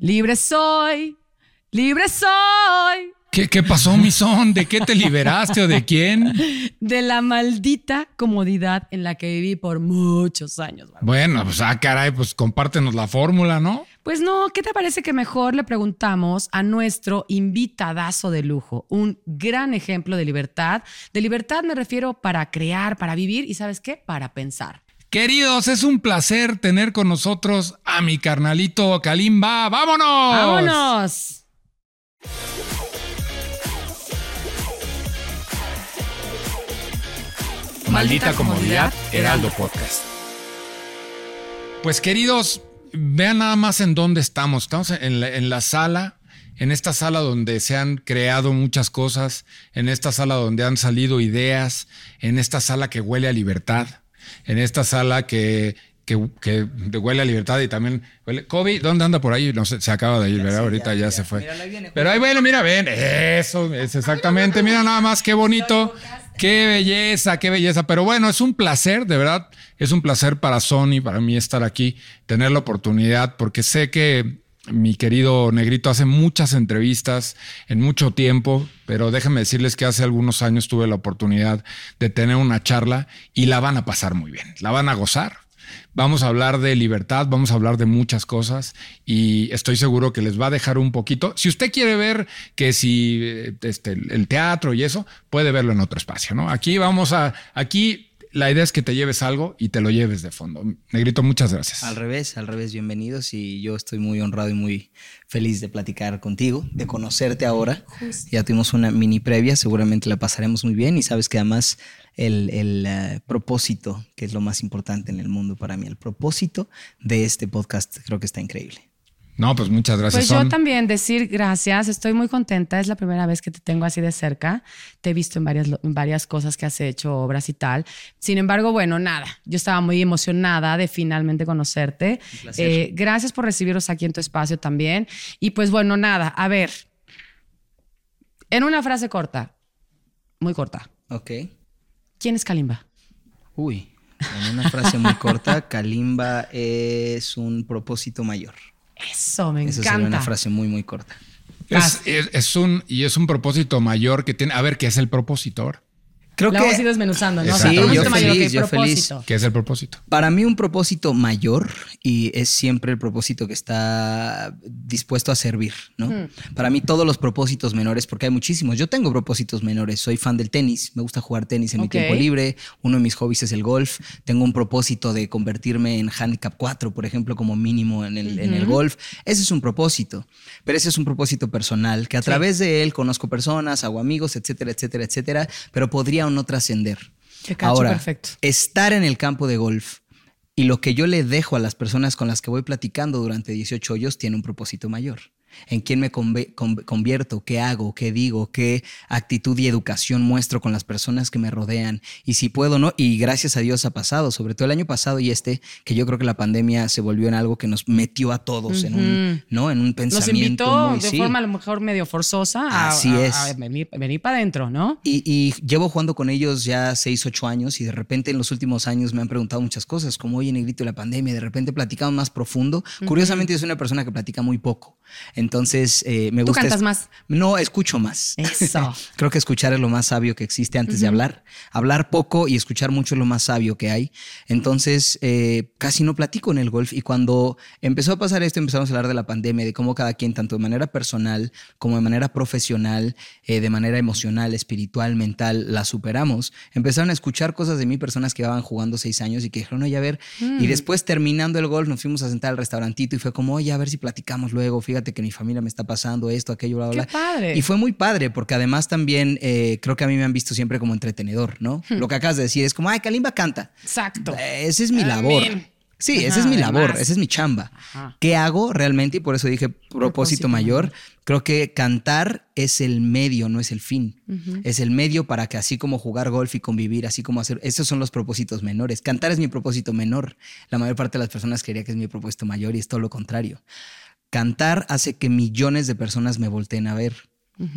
Libre soy, libre soy. ¿Qué, ¿Qué pasó, mi son? ¿De qué te liberaste o de quién? De la maldita comodidad en la que viví por muchos años. Bueno, pues ah, caray, pues compártenos la fórmula, ¿no? Pues no, ¿qué te parece que mejor le preguntamos a nuestro invitadazo de lujo? Un gran ejemplo de libertad. De libertad me refiero para crear, para vivir y ¿sabes qué? Para pensar. Queridos, es un placer tener con nosotros a mi carnalito Kalimba. ¡Vámonos! ¡Vámonos! Maldita comodidad, Heraldo Podcast. Pues queridos, vean nada más en dónde estamos. Estamos en la, en la sala, en esta sala donde se han creado muchas cosas, en esta sala donde han salido ideas, en esta sala que huele a libertad, en esta sala que, que, que huele a libertad y también huele. Kobe, ¿dónde anda por ahí? No sé, se acaba de ir, ¿verdad? Ahorita ya, se fue. Pero ahí bueno, mira, ven, eso es exactamente. Mira nada más qué bonito. Qué belleza, qué belleza. Pero bueno, es un placer, de verdad, es un placer para Sony, para mí estar aquí, tener la oportunidad, porque sé que mi querido Negrito hace muchas entrevistas en mucho tiempo, pero déjenme decirles que hace algunos años tuve la oportunidad de tener una charla y la van a pasar muy bien, la van a gozar. Vamos a hablar de libertad, vamos a hablar de muchas cosas y estoy seguro que les va a dejar un poquito. Si usted quiere ver que si este, el teatro y eso, puede verlo en otro espacio, ¿no? Aquí vamos a, aquí la idea es que te lleves algo y te lo lleves de fondo. Negrito, muchas gracias. Al revés, al revés, bienvenidos y yo estoy muy honrado y muy feliz de platicar contigo, de conocerte ahora. Justo. Ya tuvimos una mini previa, seguramente la pasaremos muy bien y sabes que además el, el uh, propósito, que es lo más importante en el mundo para mí, el propósito de este podcast creo que está increíble. No, pues muchas gracias. Pues yo Son. también decir gracias, estoy muy contenta, es la primera vez que te tengo así de cerca, te he visto en varias, en varias cosas que has hecho, obras y tal. Sin embargo, bueno, nada, yo estaba muy emocionada de finalmente conocerte. Eh, gracias por recibirnos aquí en tu espacio también. Y pues bueno, nada, a ver, en una frase corta, muy corta. Ok. ¿Quién es Kalimba? Uy, en una frase muy corta, Kalimba es un propósito mayor. Eso, me Esa encanta. sería una frase muy, muy corta. Es, es, es, un, y es un propósito mayor que tiene. A ver, ¿qué es el propositor? Creo que vamos a ir desmenuzando, ¿no? O sea, Sí, yo mayor, feliz, yo feliz. propósito. ¿Qué es el propósito? Para mí un propósito mayor y es siempre el propósito que está dispuesto a servir, ¿no? Hmm. Para mí todos los propósitos menores, porque hay muchísimos, yo tengo propósitos menores, soy fan del tenis, me gusta jugar tenis en mi tiempo libre, uno de mis hobbies es el golf, tengo un propósito de convertirme en handicap 4, por ejemplo, como mínimo en el, en el golf, ese es un propósito, pero ese es un propósito personal, que a través de él conozco personas, hago amigos, etcétera, etcétera, etcétera, pero podría o no trascender. Ahora, perfecto. estar en el campo de golf y lo que yo le dejo a las personas con las que voy platicando durante 18 hoyos tiene un propósito mayor. En quién me convierto, qué hago, qué digo, qué actitud y educación muestro con las personas que me rodean y si puedo o no. Y gracias a Dios ha pasado, sobre todo el año pasado y este, que yo creo que la pandemia se volvió en algo que nos metió a todos en un, ¿no? En un Nos pensamiento invitó muy de sí. forma a lo mejor medio forzosa a, Así a- es. a venir, venir para adentro, ¿no? Y, y llevo jugando con ellos ya 6, 8 años y de repente en los últimos años me han preguntado muchas cosas, como oye, Negrito, y la pandemia, y de repente platicamos más profundo. Curiosamente, yo soy una persona que platica muy poco. Entonces, eh, me Tú gusta... cantas es- más. No, escucho más. Eso. Creo que escuchar es lo más sabio que existe antes de hablar. Hablar poco y escuchar mucho es lo más sabio que hay. Entonces, eh, casi no platico en el golf. Y cuando empezó a pasar esto, empezamos a hablar de la pandemia, de cómo cada quien, tanto de manera personal como de manera profesional, eh, de manera emocional, espiritual, mental, la superamos. Empezaron a escuchar cosas de mí, personas que llevaban jugando seis años y que dijeron, oye, a ver. Y después, terminando el golf, nos fuimos a sentar al restaurantito y fue como, oye, a ver si platicamos luego. Fíjate que mi familia me está pasando esto, aquello, bla, bla, Qué padre. Y fue muy padre, porque además también eh, creo que a mí me han visto siempre como entretenedor, ¿no? Hmm. Lo que acabas de decir es como, ay, Kalimba canta. Exacto. Eh, Esa es mi labor. Sí, esa Ajá, es mi labor, esa es mi chamba. Ajá. ¿Qué hago realmente? Y por eso dije propósito, Propósito mayor. mayor. Creo que cantar es el medio, no es el fin. Es el medio para que así como jugar golf y convivir, así como hacer, esos son los propósitos menores. Cantar es mi propósito menor. La mayor parte de las personas creería que es mi propósito mayor y es todo lo contrario. Cantar hace que millones de personas me volteen a ver.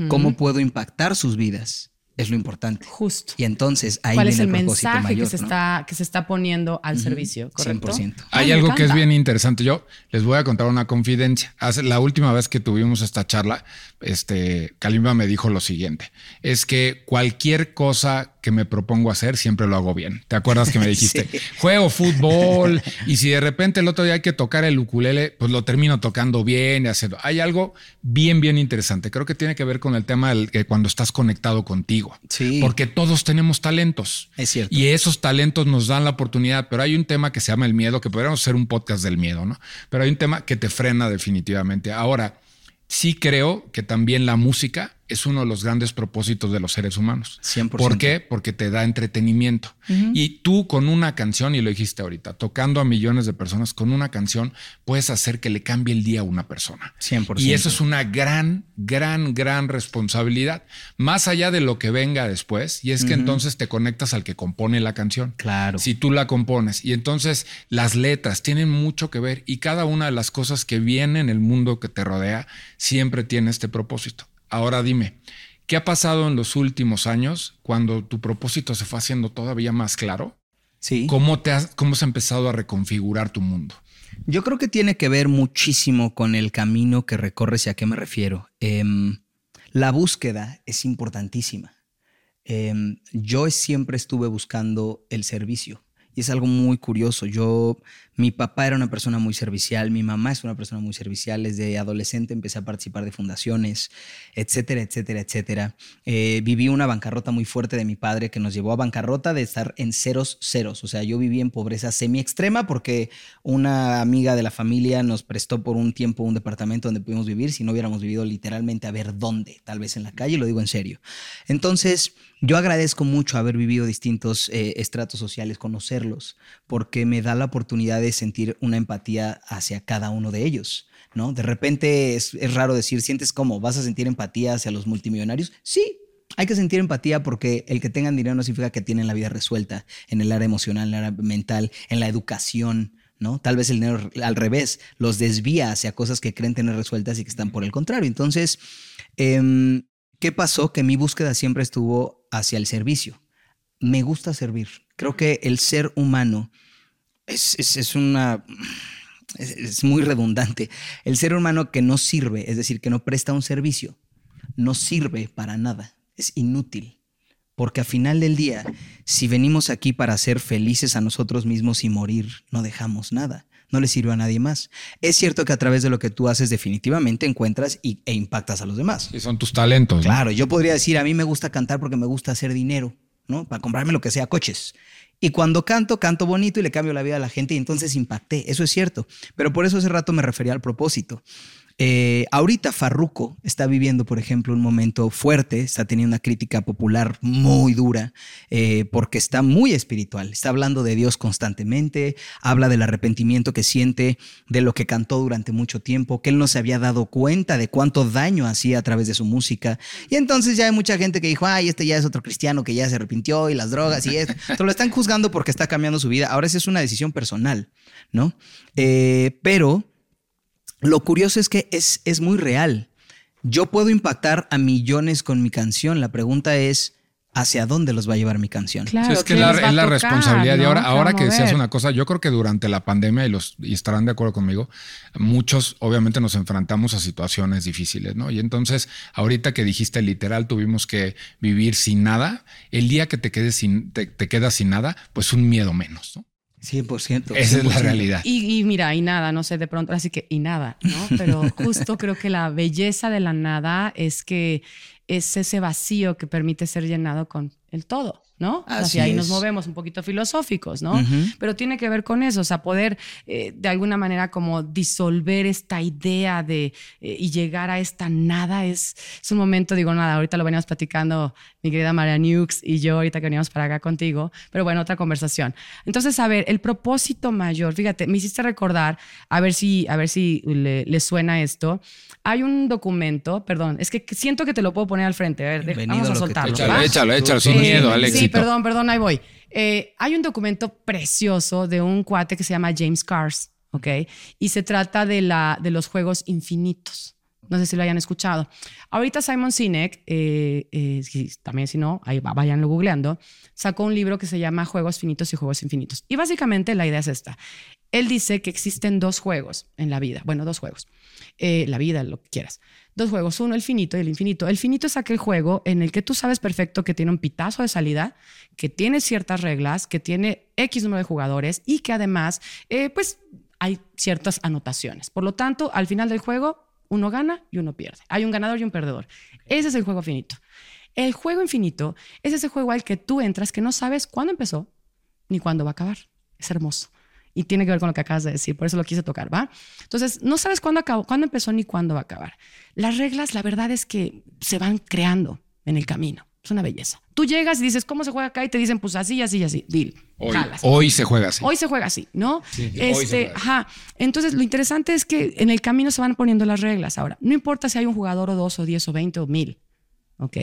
¿Cómo puedo impactar sus vidas? Es lo importante. Justo. Y entonces ahí ¿Cuál viene es el, el, mensaje mayor, que, se ¿no? está, que se está poniendo al servicio? ¿Correcto? 100%. Hay algo que es bien interesante. Yo les voy a contar una confidencia. Hace, la última vez que tuvimos esta charla, este, Kalimba me dijo lo siguiente: es que cualquier cosa que me propongo hacer siempre lo hago bien. ¿Te acuerdas que me dijiste? Sí. Juego fútbol y si de repente el otro día hay que tocar el ukulele, pues lo termino tocando bien y haciendo. Hay algo bien, bien interesante. Creo que tiene que ver con el tema que cuando estás conectado contigo. Sí. Porque todos tenemos talentos. Es cierto. Y esos talentos nos dan la oportunidad, pero hay un tema que se llama el miedo, que podríamos hacer un podcast del miedo, ¿no? Pero hay un tema que te frena definitivamente. Ahora, sí creo que también la música es uno de los grandes propósitos de los seres humanos. 100%. ¿Por qué? Porque te da entretenimiento. Y tú con una canción, y lo dijiste ahorita, tocando a millones de personas, con una canción puedes hacer que le cambie el día a una persona. 100%. Y eso es una gran, gran, gran responsabilidad, más allá de lo que venga después. Y es que entonces te conectas al que compone la canción. Claro. Si tú la compones. Y entonces las letras tienen mucho que ver y cada una de las cosas que viene en el mundo que te rodea siempre tiene este propósito. Ahora dime, ¿qué ha pasado en los últimos años cuando tu propósito se fue haciendo todavía más claro? Sí. ¿Cómo, te has, cómo se ha empezado a reconfigurar tu mundo? Yo creo que tiene que ver muchísimo con el camino que recorres y a qué me refiero. Em, la búsqueda es importantísima. Em, yo siempre estuve buscando el servicio y es algo muy curioso. Yo, mi papá era una persona muy servicial, mi mamá es una persona muy servicial. Desde adolescente empecé a participar de fundaciones, etcétera, etcétera, etcétera. Eh, viví una bancarrota muy fuerte de mi padre que nos llevó a bancarrota de estar en ceros, ceros. O sea, yo viví en pobreza semi extrema porque una amiga de la familia nos prestó por un tiempo un departamento donde pudimos vivir. Si no hubiéramos vivido literalmente a ver dónde, tal vez en la calle, lo digo en serio. Entonces, yo agradezco mucho haber vivido distintos eh, estratos sociales, conocerlos, porque me da la oportunidad de sentir una empatía hacia cada uno de ellos. ¿no? De repente es, raro decir, ¿sientes cómo? ¿Vas a sentir empatía hacia los multimillonarios? Sí, hay que sentir empatía porque el que tengan dinero no significa que tienen la vida resuelta en el área emocional, en el área mental, en la educación, ¿no? Tal vez el dinero al revés los desvía hacia cosas que creen tener resueltas y que están por el contrario. Entonces, em, ¿qué pasó? Que mi búsqueda siempre estuvo hacia el servicio. Me gusta servir. Creo que el ser humano es, es, es una... Es, es muy redundante. El ser humano que no sirve, es decir, que no presta un servicio, no sirve para nada. Es inútil. Porque a final del día, si venimos aquí para ser felices a nosotros mismos y morir, no dejamos nada. No le sirve a nadie más. Es cierto que a través de lo que tú haces definitivamente encuentras y, e impactas a los demás. Y son tus talentos. ¿no? Claro, yo podría decir, a mí me gusta cantar porque me gusta hacer dinero, ¿no? Para comprarme lo que sea, coches. Y cuando canto, canto bonito y le cambio la vida a la gente y entonces impacté. Eso es cierto. Pero por eso hace rato me refería al propósito. Eh, ahorita Farruko está viviendo, por ejemplo, un momento fuerte, está teniendo una crítica popular muy dura, eh, porque está muy espiritual, está hablando de Dios constantemente, habla del arrepentimiento que siente de lo que cantó durante mucho tiempo, que él no se había dado cuenta de cuánto daño hacía a través de su música. Y entonces ya hay mucha gente que dijo, ay, este ya es otro cristiano que ya se arrepintió y las drogas y esto. Pero lo están juzgando porque está cambiando su vida. Ahora esa es una decisión personal, ¿no? Eh, pero lo curioso es que es, es muy real. Yo puedo impactar a millones con mi canción. La pregunta es, ¿hacia dónde los va a llevar mi canción? Sí, Claro, es que ¿qué la- es la tocar, responsabilidad. Y no? ahora, ¿Qué ahora va a que decías una cosa, yo creo que durante la pandemia, y, los, y estarán de acuerdo conmigo, muchos obviamente nos enfrentamos a situaciones difíciles, ¿no? Y entonces, ahorita que dijiste literal, tuvimos que vivir sin nada, el día que te quedes sin, te, te quedas sin nada, pues un miedo menos, ¿no? 100%. Esa es la 100%. realidad. Y, y mira, y nada, no sé, de pronto, así que y nada, ¿no? Pero justo creo que la belleza de la nada es que es ese vacío que permite ser llenado con el todo, ¿no? Así Hacia ahí nos movemos un poquito filosóficos, ¿no? Pero tiene que ver con eso, o sea, poder eh, de alguna manera como disolver esta idea de eh, y llegar a esta nada es, es un momento, digo nada, ahorita lo veníamos platicando mi querida María Nukes y yo ahorita que veníamos para acá contigo, pero bueno, otra conversación. Entonces, a ver, el propósito mayor, fíjate, me hiciste recordar, a ver si, a ver si le, le suena esto. Hay un documento, perdón, es que siento que te lo puedo poner al frente, a ver, Bienvenido vamos a te- soltarlo. Échalo, échalo, échalo, sin Eh, miedo al Sí, éxito. Perdón, perdón, ahí voy. Eh, hay un documento precioso de un cuate que se llama James Cars, ¿ok? Y se trata de, la, de los juegos infinitos. No sé si lo hayan escuchado. Ahorita Simon Sinek, eh, eh, también si no, ahí vayanlo googleando, sacó un libro que se llama Juegos Finitos y Juegos Infinitos. Y básicamente la idea es esta. Él dice que existen dos juegos en la vida. Bueno, dos juegos. Eh, la vida, lo que quieras. Dos juegos. Uno, el finito y el infinito. El finito es aquel juego en el que tú sabes perfecto que tiene un pitazo de salida, que tiene ciertas reglas, que tiene X número de jugadores y que además, pues, hay ciertas anotaciones. Por lo tanto, al final del juego, uno gana y uno pierde. Hay un ganador y un perdedor. Ese es el juego finito. El juego infinito es ese juego al que tú entras que no sabes cuándo empezó ni cuándo va a acabar. Es hermoso. Y tiene que ver con lo que acabas de decir, por eso lo quise tocar, ¿va? Entonces, no sabes cuándo, acabó, cuándo empezó ni cuándo va a acabar. Las reglas, la verdad es que se van creando en el camino. Es una belleza. Tú llegas y dices, ¿cómo se juega acá? Y te dicen, pues así, así, así. Dil. Hoy, hoy se juega así. Hoy se juega así, ¿no? este, ajá. Entonces, lo interesante es que en el camino se van poniendo las reglas. Ahora, no importa si hay un jugador o dos o diez o veinte o mil. ¿Ok?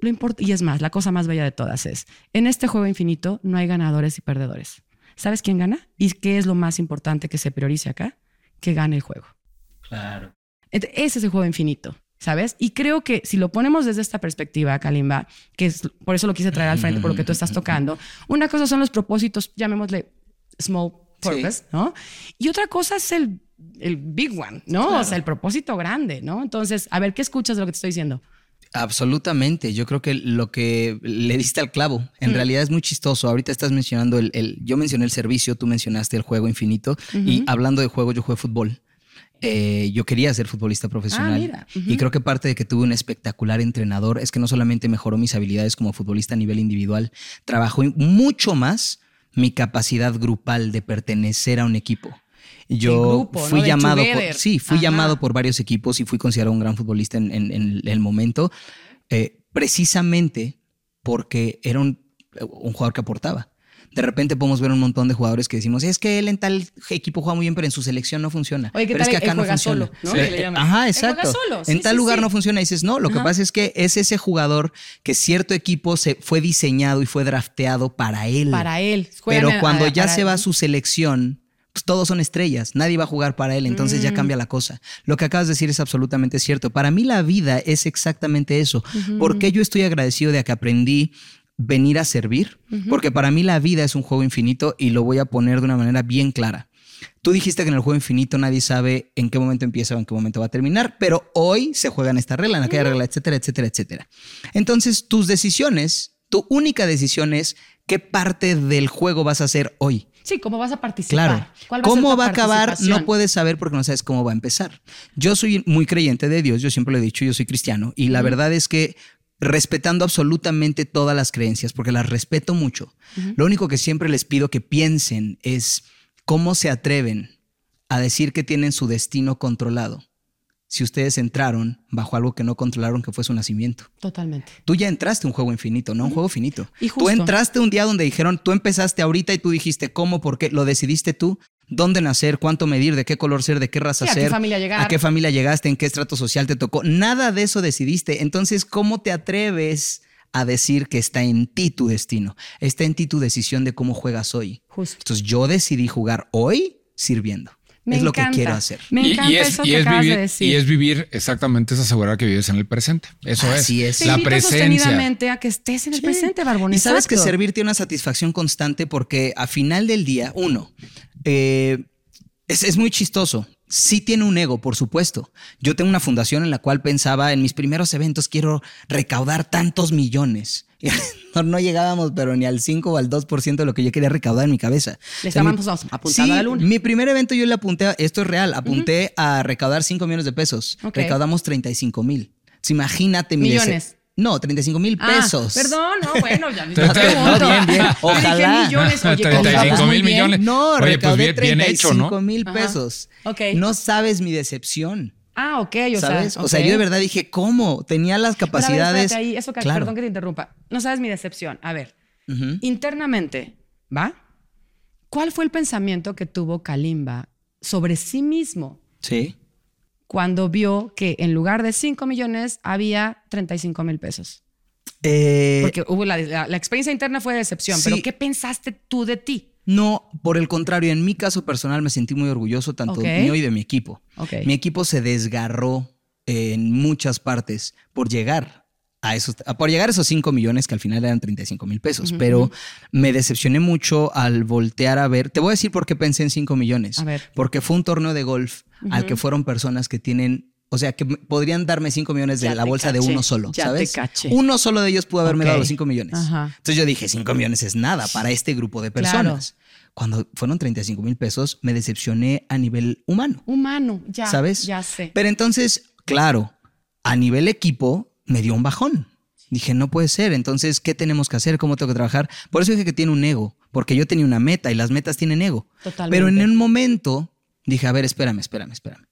Lo importa, y es más, la cosa más bella de todas es, en este juego infinito no hay ganadores y perdedores. ¿Sabes quién gana? ¿Y qué es lo más importante que se priorice acá? Que gane el juego. Claro. Ese es el juego infinito. ¿Sabes? Y creo que si lo ponemos desde esta perspectiva, Kalimba, que es por eso lo quise traer al frente, por lo que tú estás tocando, una cosa son los propósitos, llamémosle small purpose, ¿no? Y otra cosa es el, el big one, ¿no? O sea, el propósito grande, ¿no? Entonces, a ver, ¿qué escuchas de lo que te estoy diciendo? Absolutamente, yo creo que lo que le diste al clavo, en mm. realidad es muy chistoso. Ahorita estás mencionando el, yo mencioné el servicio, tú mencionaste el juego infinito y hablando de juego, yo juego fútbol. Eh, yo quería ser futbolista profesional. Ah, y creo que parte de que tuve un espectacular entrenador es que no solamente mejoró mis habilidades como futbolista a nivel individual, trabajó mucho más mi capacidad grupal de pertenecer a un equipo. Yo fui llamado, por, sí, fui llamado por varios equipos y fui considerado un gran futbolista en, el momento, eh, precisamente porque era un jugador que aportaba. De repente podemos ver un montón de jugadores que decimos, es que él en tal equipo juega muy bien, pero en su selección no funciona. Oye, pero es que acá no funciona. Solo, Ajá, exacto. en tal lugar no funciona. Y dices, no, lo que pasa es que es ese jugador que cierto equipo se fue diseñado y fue drafteado para él. Para él. pero cuando ya se va a su selección, pues todos son estrellas, nadie va a jugar para él, entonces ya mm. cambia la cosa. Lo que acabas de decir es absolutamente cierto. Para mí la vida es exactamente eso. Porque yo estoy agradecido de que aprendí venir a servir, porque para mí la vida es un juego infinito y lo voy a poner de una manera bien clara. Tú dijiste que en el juego infinito nadie sabe en qué momento empieza o en qué momento va a terminar, pero hoy se juega en esta regla, en aquella regla, etcétera, etcétera, etcétera. Entonces, tus decisiones, tu única decisión es qué parte del juego vas a hacer hoy. Sí, cómo vas a participar. Claro. ¿Cómo va a acabar? No puedes saber porque no sabes cómo va a empezar. Yo soy muy creyente de Dios, yo siempre lo he dicho, yo soy cristiano, y la verdad es que respetando absolutamente todas las creencias, porque las respeto mucho. Lo único que siempre les pido que piensen es cómo se atreven a decir que tienen su destino controlado si ustedes entraron bajo algo que no controlaron, que fue su nacimiento. Totalmente. Tú ya entraste un juego infinito, no un juego finito. Y Tú entraste un día donde dijeron, tú empezaste ahorita y tú dijiste cómo, por qué, lo decidiste tú dónde nacer, cuánto medir, de qué color ser, de qué raza ser, a qué familia llegar, a qué familia llegaste, en qué estrato social te tocó. Nada de eso decidiste. Entonces, ¿cómo te atreves a decir que está en ti tu destino? Está en ti tu decisión de cómo juegas hoy. Justo. Entonces, yo decidí jugar hoy sirviendo. Es lo que quiero hacer. Me encanta y, es, eso que vivir, de decir. Y es vivir exactamente esa seguridad que vives en el presente. Eso Así es. es. la presencia. a que estés en el presente, Barbón. Y sabes que servir tiene una satisfacción constante porque a final del día, uno, eh, es, muy chistoso. Sí tiene un ego, por supuesto. Yo tengo una fundación en la cual pensaba en mis primeros eventos quiero recaudar tantos millones. no, llegábamos, pero ni al 5 o al 2% de lo que yo quería recaudar en mi cabeza. Le estábamos apuntando a la luna. Mi primer evento yo le apunté, esto es real, apunté a recaudar 5 millones de pesos. Recaudamos 35 mil. Imagínate mi Millones. No, 35 mil ah, pesos. perdón, no, bueno, ya no, bien, bien. Ojalá. millones, oye, 35 mil millones. No, oye, pues bien, 35 mil pesos. Ok. No sabes mi decepción. Ah, ok, o ¿Sabes? sea. O sea, yo de verdad dije, ¿cómo? Tenía las capacidades. ahí, eso que, Perdón que te interrumpa. No sabes mi decepción. A ver, internamente, ¿va? ¿Cuál fue el pensamiento que tuvo Kalimba sobre sí mismo? Sí cuando vio que en lugar de 5 millones había 35 mil pesos? Eh, Porque hubo la, experiencia interna fue de decepción, pero ¿qué pensaste tú de ti? No, por el contrario, en mi caso personal me sentí muy orgulloso tanto de mío y de mi equipo. Mi equipo se desgarró en muchas partes por llegar a esos, por llegar a esos 5 millones que al final eran 35 mil pesos, pero me decepcioné mucho al voltear a ver. Te voy a decir por qué pensé en 5 millones. A ver. Porque fue un torneo de golf al que fueron personas que tienen o sea, que podrían darme 5 millones de Ya la bolsa de uno solo, ya ¿sabes? te caché. Uno solo de ellos pudo haberme Ok. dado los 5 millones. Ajá. Entonces yo dije, 5 millones es nada para este grupo de Claro. personas. Cuando fueron 35 mil pesos, me decepcioné a nivel humano, Humano, ya. ¿sabes? Ya sé. Pero entonces, claro, a nivel equipo me dio un bajón. Dije, no puede ser. Entonces, ¿qué tenemos que hacer? ¿Cómo tengo que trabajar? Por eso dije que tiene un ego, porque yo tenía una meta y las metas tienen ego. Totalmente. Pero en un momento dije, a ver, espérame, espérame, espérame.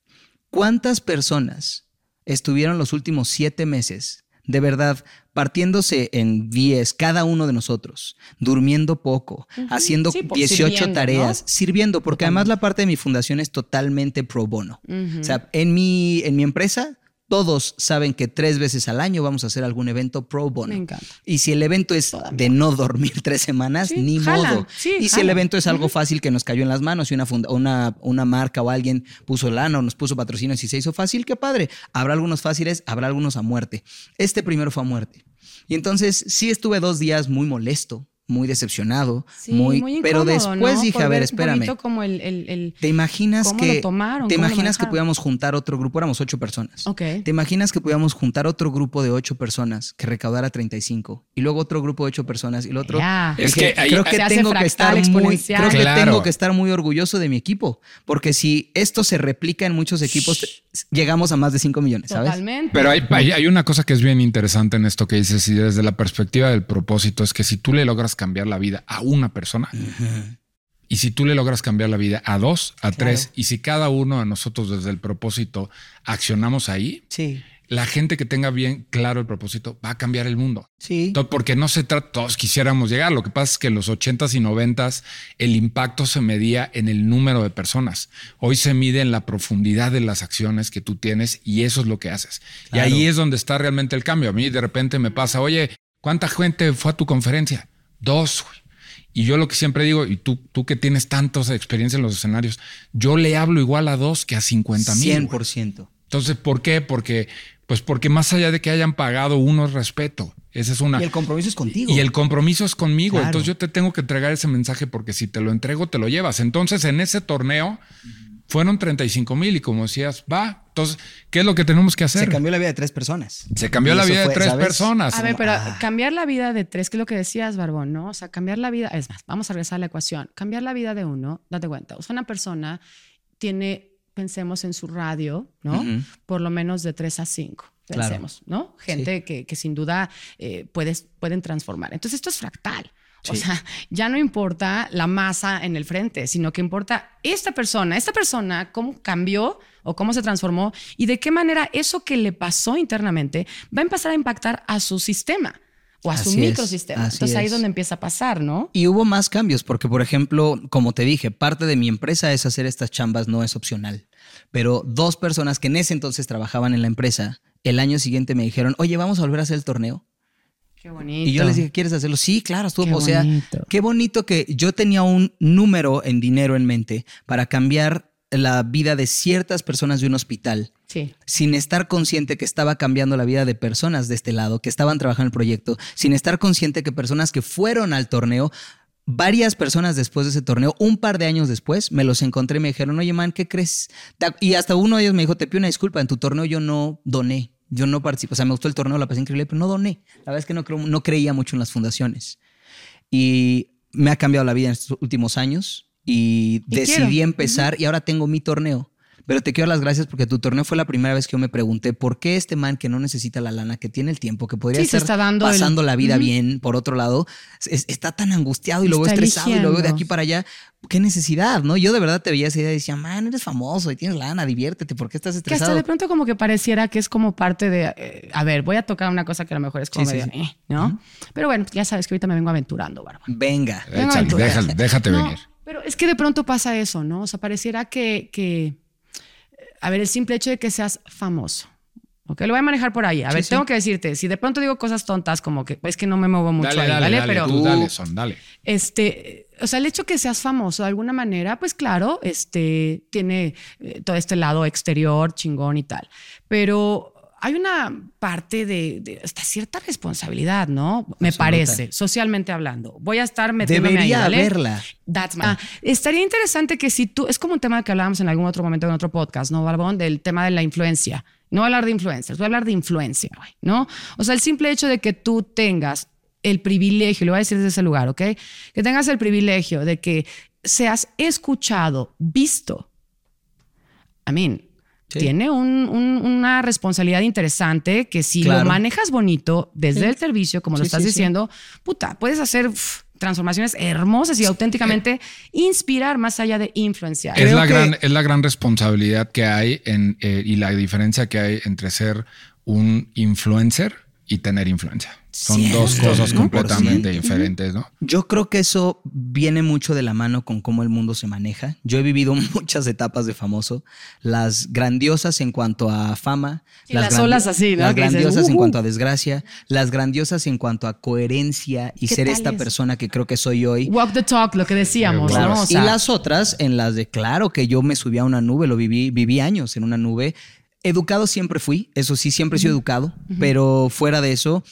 ¿Cuántas personas estuvieron los últimos siete meses de verdad partiéndose en 10 cada uno de nosotros, durmiendo poco, haciendo Sí, pues, 18 sirviendo, tareas, ¿no? sirviendo, porque además la parte de mi fundación es totalmente pro bono. O sea, en mi, en mi empresa, todos saben que tres veces al año vamos a hacer algún evento pro bono. Me encanta. Y si el evento es de no dormir tres semanas, Sí, ni modo. sí, y si el evento es algo fácil que nos cayó en las manos y una, funda- una, una marca o alguien puso lana o nos puso patrocinios y se hizo fácil, qué padre. Habrá algunos fáciles, habrá algunos a muerte. Este primero fue a muerte. Y entonces sí estuve dos días muy molesto, muy decepcionado, Sí, muy, muy pero después ¿no? dije, Por a ver, espérame. poquito como el, el, el- ¿Te imaginas ¿Cómo que lo tomaron? te ¿Cómo lo imaginas que pudiéramos juntar otro grupo? Éramos ocho personas. Ok. ¿Te imaginas que pudiéramos juntar otro grupo de ocho personas que recaudara 35 y luego otro grupo de ocho personas y el otro? Ya. Es que ahí- creo que tengo que estar muy, creo que Claro. tengo que estar muy orgulloso de mi equipo, porque si esto se replica en muchos equipos, llegamos a más de 5 millones, ¿sabes? Totalmente. Pero hay, hay, hay una cosa que es bien interesante en esto que dices y desde la perspectiva del propósito es que si tú le logras cambiar la vida a una persona y si tú le logras cambiar la vida a dos, a tres y si cada uno de nosotros desde el propósito accionamos ahí, Sí, la gente que tenga bien claro el propósito va a cambiar el mundo. sí. Porque no se trata, todos quisiéramos llegar. Lo que pasa es que en los 80s y 90s el impacto se medía en el número de personas. Hoy se mide en la profundidad de las acciones que tú tienes y eso es lo que haces. Claro. Y ahí es donde está realmente el cambio. A mí de repente me pasa, oye, ¿cuánta gente fue a tu conferencia? Dos. güey. Y yo lo que siempre digo, y tú, tú que tienes tantos experiencia en los escenarios, yo le hablo igual a dos que a 50 mil. 100%. Entonces, ¿por qué? Porque, pues porque más allá de que hayan pagado uno es respeto. Esa es una. Y el compromiso es contigo. Y el compromiso es conmigo. Claro. Entonces yo te tengo que entregar ese mensaje porque si te lo entrego, te lo llevas. Entonces en ese torneo fueron 35 mil y como decías, va. Entonces, ¿qué es lo que tenemos que hacer? se cambió la vida de tres personas. Se cambió Y la vida de tres ¿sabes? personas. A ver, pero Ah. cambiar la vida de tres, que es lo que decías, Barbón, ¿no? O sea, cambiar la vida, es más, vamos a regresar a la ecuación. Cambiar la vida de uno, date cuenta, o sea, una persona tiene, pensemos en su radio, ¿no? Por lo menos de tres a cinco. Claro. Pensemos, ¿no? Gente que, que sin duda eh, puedes, pueden transformar. Entonces, esto es fractal. O sea, ya no importa la masa en el frente, sino que importa esta persona, esta persona, cómo cambió o cómo se transformó y de qué manera eso que le pasó internamente va a empezar a impactar a su sistema o a su Así es, microsistema. así Entonces ahí es es. donde empieza a pasar, ¿no? Y hubo más cambios, porque por ejemplo, como te dije, parte de mi empresa es hacer estas chambas, no es opcional. Pero dos personas que en ese entonces trabajaban en la empresa, el año siguiente me dijeron, oye, vamos a volver a hacer el torneo. Qué bonito. Y yo les dije, ¿quieres hacerlo? Sí, claro, estuvo. Qué o sea, bonito. qué bonito que yo tenía un número en dinero en mente para cambiar la vida de ciertas personas de un hospital Sí. sin estar consciente que estaba cambiando la vida de personas de este lado, que estaban trabajando en el proyecto, sin estar consciente que personas que fueron al torneo, varias personas después de ese torneo, un par de años después, me los encontré y me dijeron, oye, man, ¿qué crees? Y hasta uno de ellos me dijo, te pido una disculpa, en tu torneo yo no doné, yo no participé, o sea, me gustó el torneo, la pasé increíble, pero no doné. La verdad es que no, creo, no creía mucho en las fundaciones. Y me ha cambiado la vida en estos últimos años y, Y decidí quiero. empezar y ahora tengo mi torneo. Pero te quiero dar las gracias porque tu torneo fue la primera vez que yo me pregunté por qué este man que no necesita la lana, que tiene el tiempo, que podría Sí, estar está dando el- pasando la vida Ujú. bien, por otro lado, es- está tan angustiado y lo veo Está estresado y lo veo de eligiendo. aquí para allá. ¿Qué necesidad? ¿No? Yo de verdad te veía esa idea y decía, man, eres famoso y tienes lana, diviértete, ¿por qué estás Que hasta estresado? de pronto como que pareciera que es como parte de, eh, a ver, voy a tocar una cosa que a lo mejor es como Sí, medio, sí. eh, ¿no? Pero bueno, ya sabes que ahorita me vengo aventurando, Bárbara. Venga. Échale, aventura. déjale, déjate No, venir. Pero es que de pronto pasa eso, ¿no? O sea, pareciera que, que, a ver, el simple hecho de que seas famoso, Ok, lo voy a manejar por ahí. A ver, tengo que decirte, si de pronto digo cosas tontas como que es que no me muevo mucho dale, ahí, dale, ¿vale? Dale, Pero tú, dale, son, dale. Este, o sea, el hecho que seas famoso de alguna manera, pues claro, este tiene eh, todo este lado exterior, chingón y tal. Pero hay una parte de, de hasta cierta responsabilidad, ¿no? Me parece, socialmente hablando. Voy a estar metiéndome Debería ahí, ¿vale? haberla. That's my- Ah, estaría interesante que si tú, es como un tema que hablábamos en algún otro momento en otro podcast, ¿no, Barbón? Del tema de la influencia. No hablar de influencers, voy a hablar de influencia, ¿no? O sea, el simple hecho de que tú tengas el privilegio, lo voy a decir desde ese lugar, ¿ok? Que tengas el privilegio de que seas escuchado, visto. I mean, Sí. tiene un- un- una responsabilidad interesante que si Claro. lo manejas bonito desde el servicio, como lo estás sí, sí. diciendo, puta, puedes hacer uf, transformaciones hermosas y auténticamente inspirar más allá de influenciar. Es la, que- gran, es la gran responsabilidad que hay en, eh, y la diferencia que hay entre ser un influencer y tener influencia. Son dos Cierto, cosas ¿no? completamente diferentes, ¿no? Yo creo que eso viene mucho de la mano con cómo el mundo se maneja. Yo he vivido muchas etapas de famoso, las grandiosas en cuanto a fama, Y las grandi- olas así, ¿no? Las Que dices, grandiosas en cuanto a desgracia, las grandiosas en cuanto a coherencia y ¿Qué ser esta eso? persona que creo que soy hoy. Walk the talk, lo que decíamos, Claro. ¿no? O sea, y las otras en las de, claro, que yo me subí a una nube, lo viví, viví años en una nube. Educado siempre fui, eso sí, siempre he sido educado, pero fuera de eso,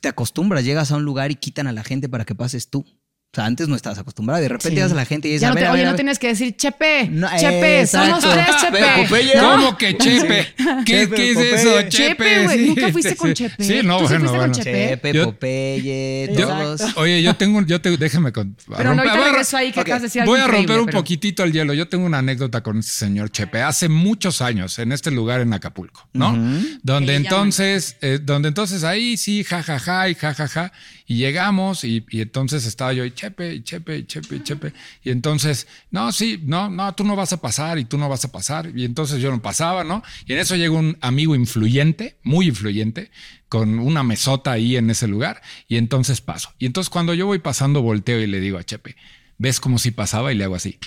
te acostumbras, llegas a un lugar y quitan a la gente para que pases tú. O sea, antes no estabas acostumbrado, de repente Sí. llegas a la gente y dices, ya no ver, te- a oye, ver, no tienes que decir Chepe, No, Chepe, exacto. somos tres Chepe. Pero Popeye, ¿no? ¿Cómo que Chepe? ¿Qué, Chepe, qué es eso, Chepe? Chepe, güey, Sí, ¿nunca fuiste con. Chepe? Sí, no, ¿Tú sí bueno, fuiste con bueno. Chepe? Chepe, Yo- Popeye, Yo- todos. oye, yo tengo, yo te, déjame con. Pero no, romper- a- regreso ahí que ok, acabas de decir algo Voy a romper un pero- poquitito el hielo. Yo tengo una anécdota con ese señor Chepe hace muchos años en este lugar en Acapulco, ¿no? Donde entonces, eh, donde entonces ahí sí, jajaja y jajaja. Y llegamos y, y entonces estaba yo y Chepe, y Chepe, y Chepe, y Chepe. Y entonces, no, sí, no, no, tú no vas a pasar y tú no vas a pasar. Y entonces yo no pasaba, ¿no? Y en eso llega un amigo influyente, muy influyente, con una mesota ahí en ese lugar. Y entonces paso. Y entonces cuando yo voy pasando, volteo y le digo a Chepe, ¿ves como si pasaba? Y le hago así.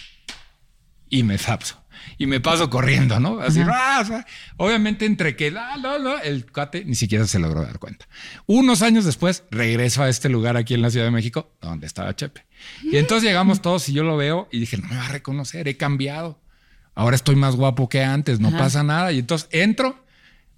Y me zapso. Y me paso corriendo, ¿no? Así. ¡ra! obviamente entre que, ah, no, el cuate ni siquiera se logró dar cuenta. Unos años después regreso a este lugar aquí en la Ciudad de México, donde estaba Chepe. Y entonces llegamos todos y yo lo veo y dije, no me va a reconocer, he cambiado. Ahora estoy más guapo que antes, no pasa nada. Y entonces entro,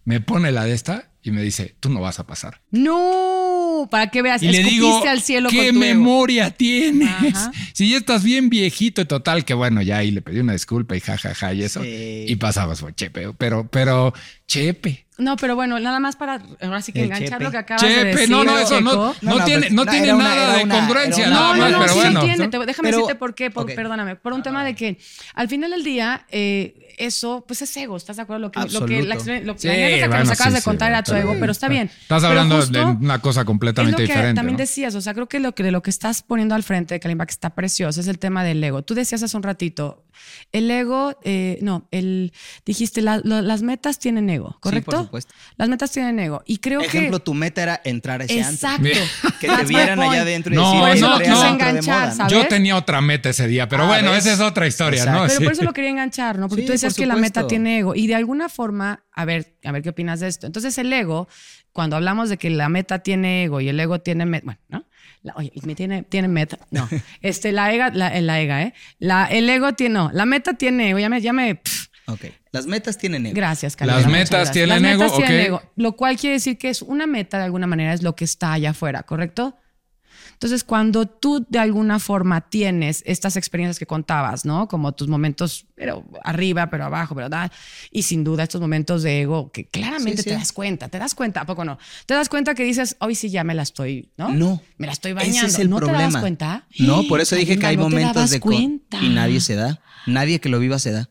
me pone la de esta y me dice, tú no vas a pasar. No, para que veas, Y le digo, escupiste al cielo ¿qué con tu ego. memoria tienes? Ajá. Si ya estás bien viejito y total, que bueno, ya ahí le pedí una disculpa y jajaja y eso. Sí. Y pasabas por Chepe, pero, pero Chepe. No, pero bueno, nada más para ahora sí que El enganchar Chepe. lo que acabas de Chepe, decir. no, no, eso no, Checo. no, No, no, tiene, pues, no tiene una- nada de congruencia, nada más, no, no, pero sí bueno. lo entiende. Te- déjame Pero- decirte por qué, por- perdóname. Por un tema de que al final del día, eh, eso, pues es ego, ¿estás de acuerdo? Lo que, lo que la, lo, Sí, la anécdota que bueno, nos acabas sí, de contar sí, era tu ego, pero está bien. Estás Pero hablando de una cosa completamente es lo que diferente. También ¿no? decías, o sea, creo que lo que de lo que estás poniendo al frente de Kalimba que está precioso es el tema del ego. Tú decías hace un ratito, el ego, eh, no, el dijiste la- lo- las metas tienen ego, ¿correcto? Supuesto. Las metas tienen ego y creo Ejemplo, que tu meta era entrar a ese exacto. Que te vieran allá adentro y No, decir, Por "Oye, eso lo traes quise un antro de enganchar, moda", ¿no? ¿sabes? Yo tenía otra meta ese día, pero Ah, bueno, ¿ves? esa es otra historia, ¿no? Pero Sí. por eso lo quería enganchar, ¿no? Porque Sí, tú decías por que la meta tiene ego. Y de alguna forma, a ver, a ver qué opinas de esto. Entonces, el ego, cuando hablamos de que la meta tiene ego y el ego tiene meta, bueno, ¿no? La- oye, me tiene, tiene meta. No. Este, la ega, la, la ega, ¿eh? La, el ego tiene, no, la meta tiene ego. Ya me, ya me. pff, Ok. Las metas tienen ego. gracias, Carla. Las metas gracias. tienen Las ego, metas tienen ego, Lo cual quiere decir que es una meta, de alguna manera, es lo que está allá afuera, ¿correcto? Entonces, cuando tú de alguna forma tienes estas experiencias que contabas, ¿no? Como tus momentos, pero arriba, pero abajo, ¿verdad? Y sin duda estos momentos de ego que claramente Sí, sí. te das cuenta, te das cuenta, ¿a poco no? Te das cuenta que dices, hoy sí ya me la estoy, ¿no? No. Me la estoy bañando. Ese es el ¿No problema. te das cuenta? No, por eso dije que hay momentos de cuenta. y nadie se da. Nadie que lo viva se da.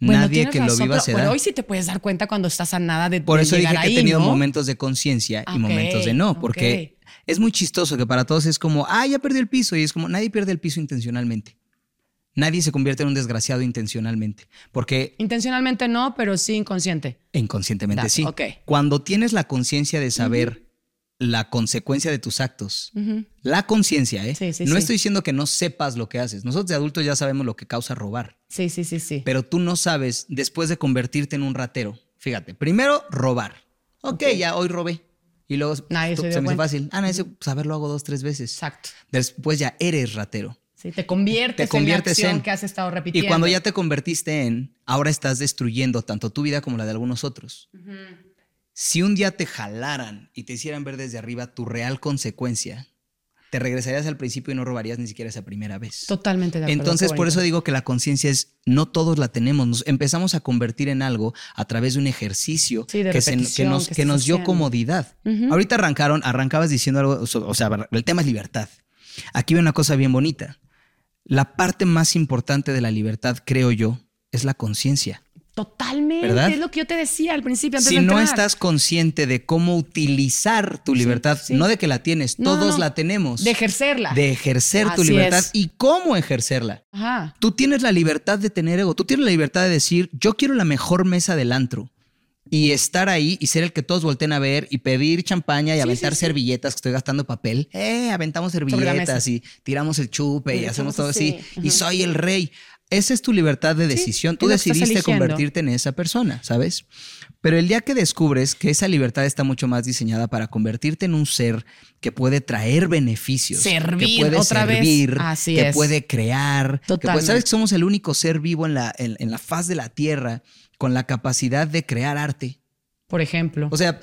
Bueno, nadie que lo viva se da. hoy sí te puedes dar cuenta cuando estás a nada de Por de eso dije que he tenido ¿no? momentos de conciencia y momentos de no, porque es muy chistoso que para todos es como, ah, ya perdió el piso y es como, nadie pierde el piso intencionalmente. Nadie se convierte en un desgraciado intencionalmente, porque Intencionalmente no, pero sí inconsciente. inconscientemente Da- sí. ok. Cuando tienes la conciencia de saber la consecuencia de tus actos, la conciencia, ¿eh? Sí, sí, no sí. estoy diciendo que no sepas lo que haces. Nosotros de adultos ya sabemos lo que causa robar. Sí, sí, sí, sí. pero tú no sabes después de convertirte en un ratero. Fíjate, primero robar. Ok, ya hoy robé. Y luego Nadie tú- se me hizo fácil. Ah, no, ese, pues a ver, lo hago dos, tres veces. Exacto. Después ya eres ratero. Sí, te conviertes, Te conviertes en la acción en- que has estado Y repitiendo. cuando ya te convertiste en, ahora estás destruyendo tanto tu vida como la de algunos otros. Si un día te jalaran y te hicieran ver desde arriba tu real consecuencia, te regresarías al principio y no robarías ni siquiera esa primera vez. Totalmente de acuerdo. Entonces, por eso digo que la conciencia es, no todos la tenemos, nos empezamos a convertir en algo a través de un ejercicio Sí, de que, se- que repetición nos, que que estás nos dio comodidad. Ahorita arrancaron, arrancabas diciendo algo, o sea, el tema es libertad. Aquí hay una cosa bien bonita. La parte más importante de la libertad, creo yo, es la conciencia. Totalmente. ¿Verdad? Es lo que yo te decía al principio. Antes Si de no estás consciente de cómo utilizar tu libertad, sí. no de que la tienes, No, todos no. la tenemos. De ejercerla. De ejercer tu libertad es. y cómo ejercerla. Ajá. Tú tienes la libertad de tener ego, tú tienes la libertad de decir, yo quiero la mejor mesa del antro. Y estar ahí y ser el que todos volteen a ver y pedir champaña y Sí, aventar sí, sí. servilletas, que estoy gastando papel. Eh, aventamos servilletas y tiramos el chupe y Y hacemos todo así. Y soy el rey. Esa es tu libertad de decisión. Tú decidiste convertirte en esa persona, ¿sabes? Pero el día que descubres que esa libertad está mucho más diseñada para convertirte en un ser que puede traer beneficios, Servir, que puede otra vez. Así que es. puede crear, que Totalmente. sabes que somos el único ser vivo en la, en, en la faz de la tierra con la capacidad de crear arte. Por ejemplo. O sea,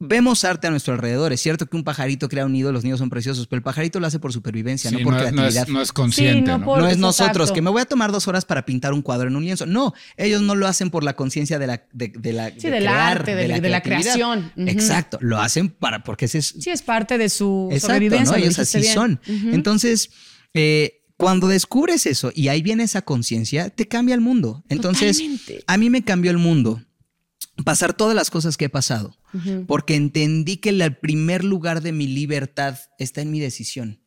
vemos arte a nuestro alrededor. Es cierto que un pajarito crea un nido, los nidos son preciosos, pero el pajarito lo hace por supervivencia, Sí, no por no, es, no es- creatividad. no es consciente, Sí, no ¿no? por- No es Exacto. nosotros, que me voy a tomar dos horas para pintar un cuadro en un lienzo. No, ellos no lo hacen por la conciencia de la, de, de la Sí, del arte, de- de la creatividad. creación. Exacto, lo hacen para, porque ese es, sí, es parte de su Exacto, sobrevivencia. Ellos así bien. son. Entonces, eh, cuando descubres eso y ahí viene esa conciencia, te cambia el mundo. Entonces, Totalmente. a mí me cambió el mundo pasar todas las cosas que he pasado, porque entendí que el primer lugar de mi libertad está en mi decisión.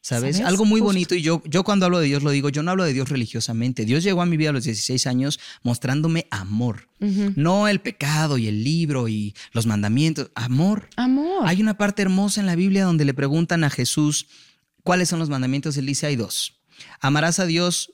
¿Sabes? ¿Sabes? Algo muy Justo. bonito y yo, yo cuando hablo de Dios lo digo, yo no hablo de Dios religiosamente. Dios llegó a mi vida a los 16 años mostrándome amor. No el pecado y el libro y los mandamientos, amor. Amor. Hay una parte hermosa en la Biblia donde le preguntan a Jesús cuáles son los mandamientos. Él dice, hay dos. Amarás a Dios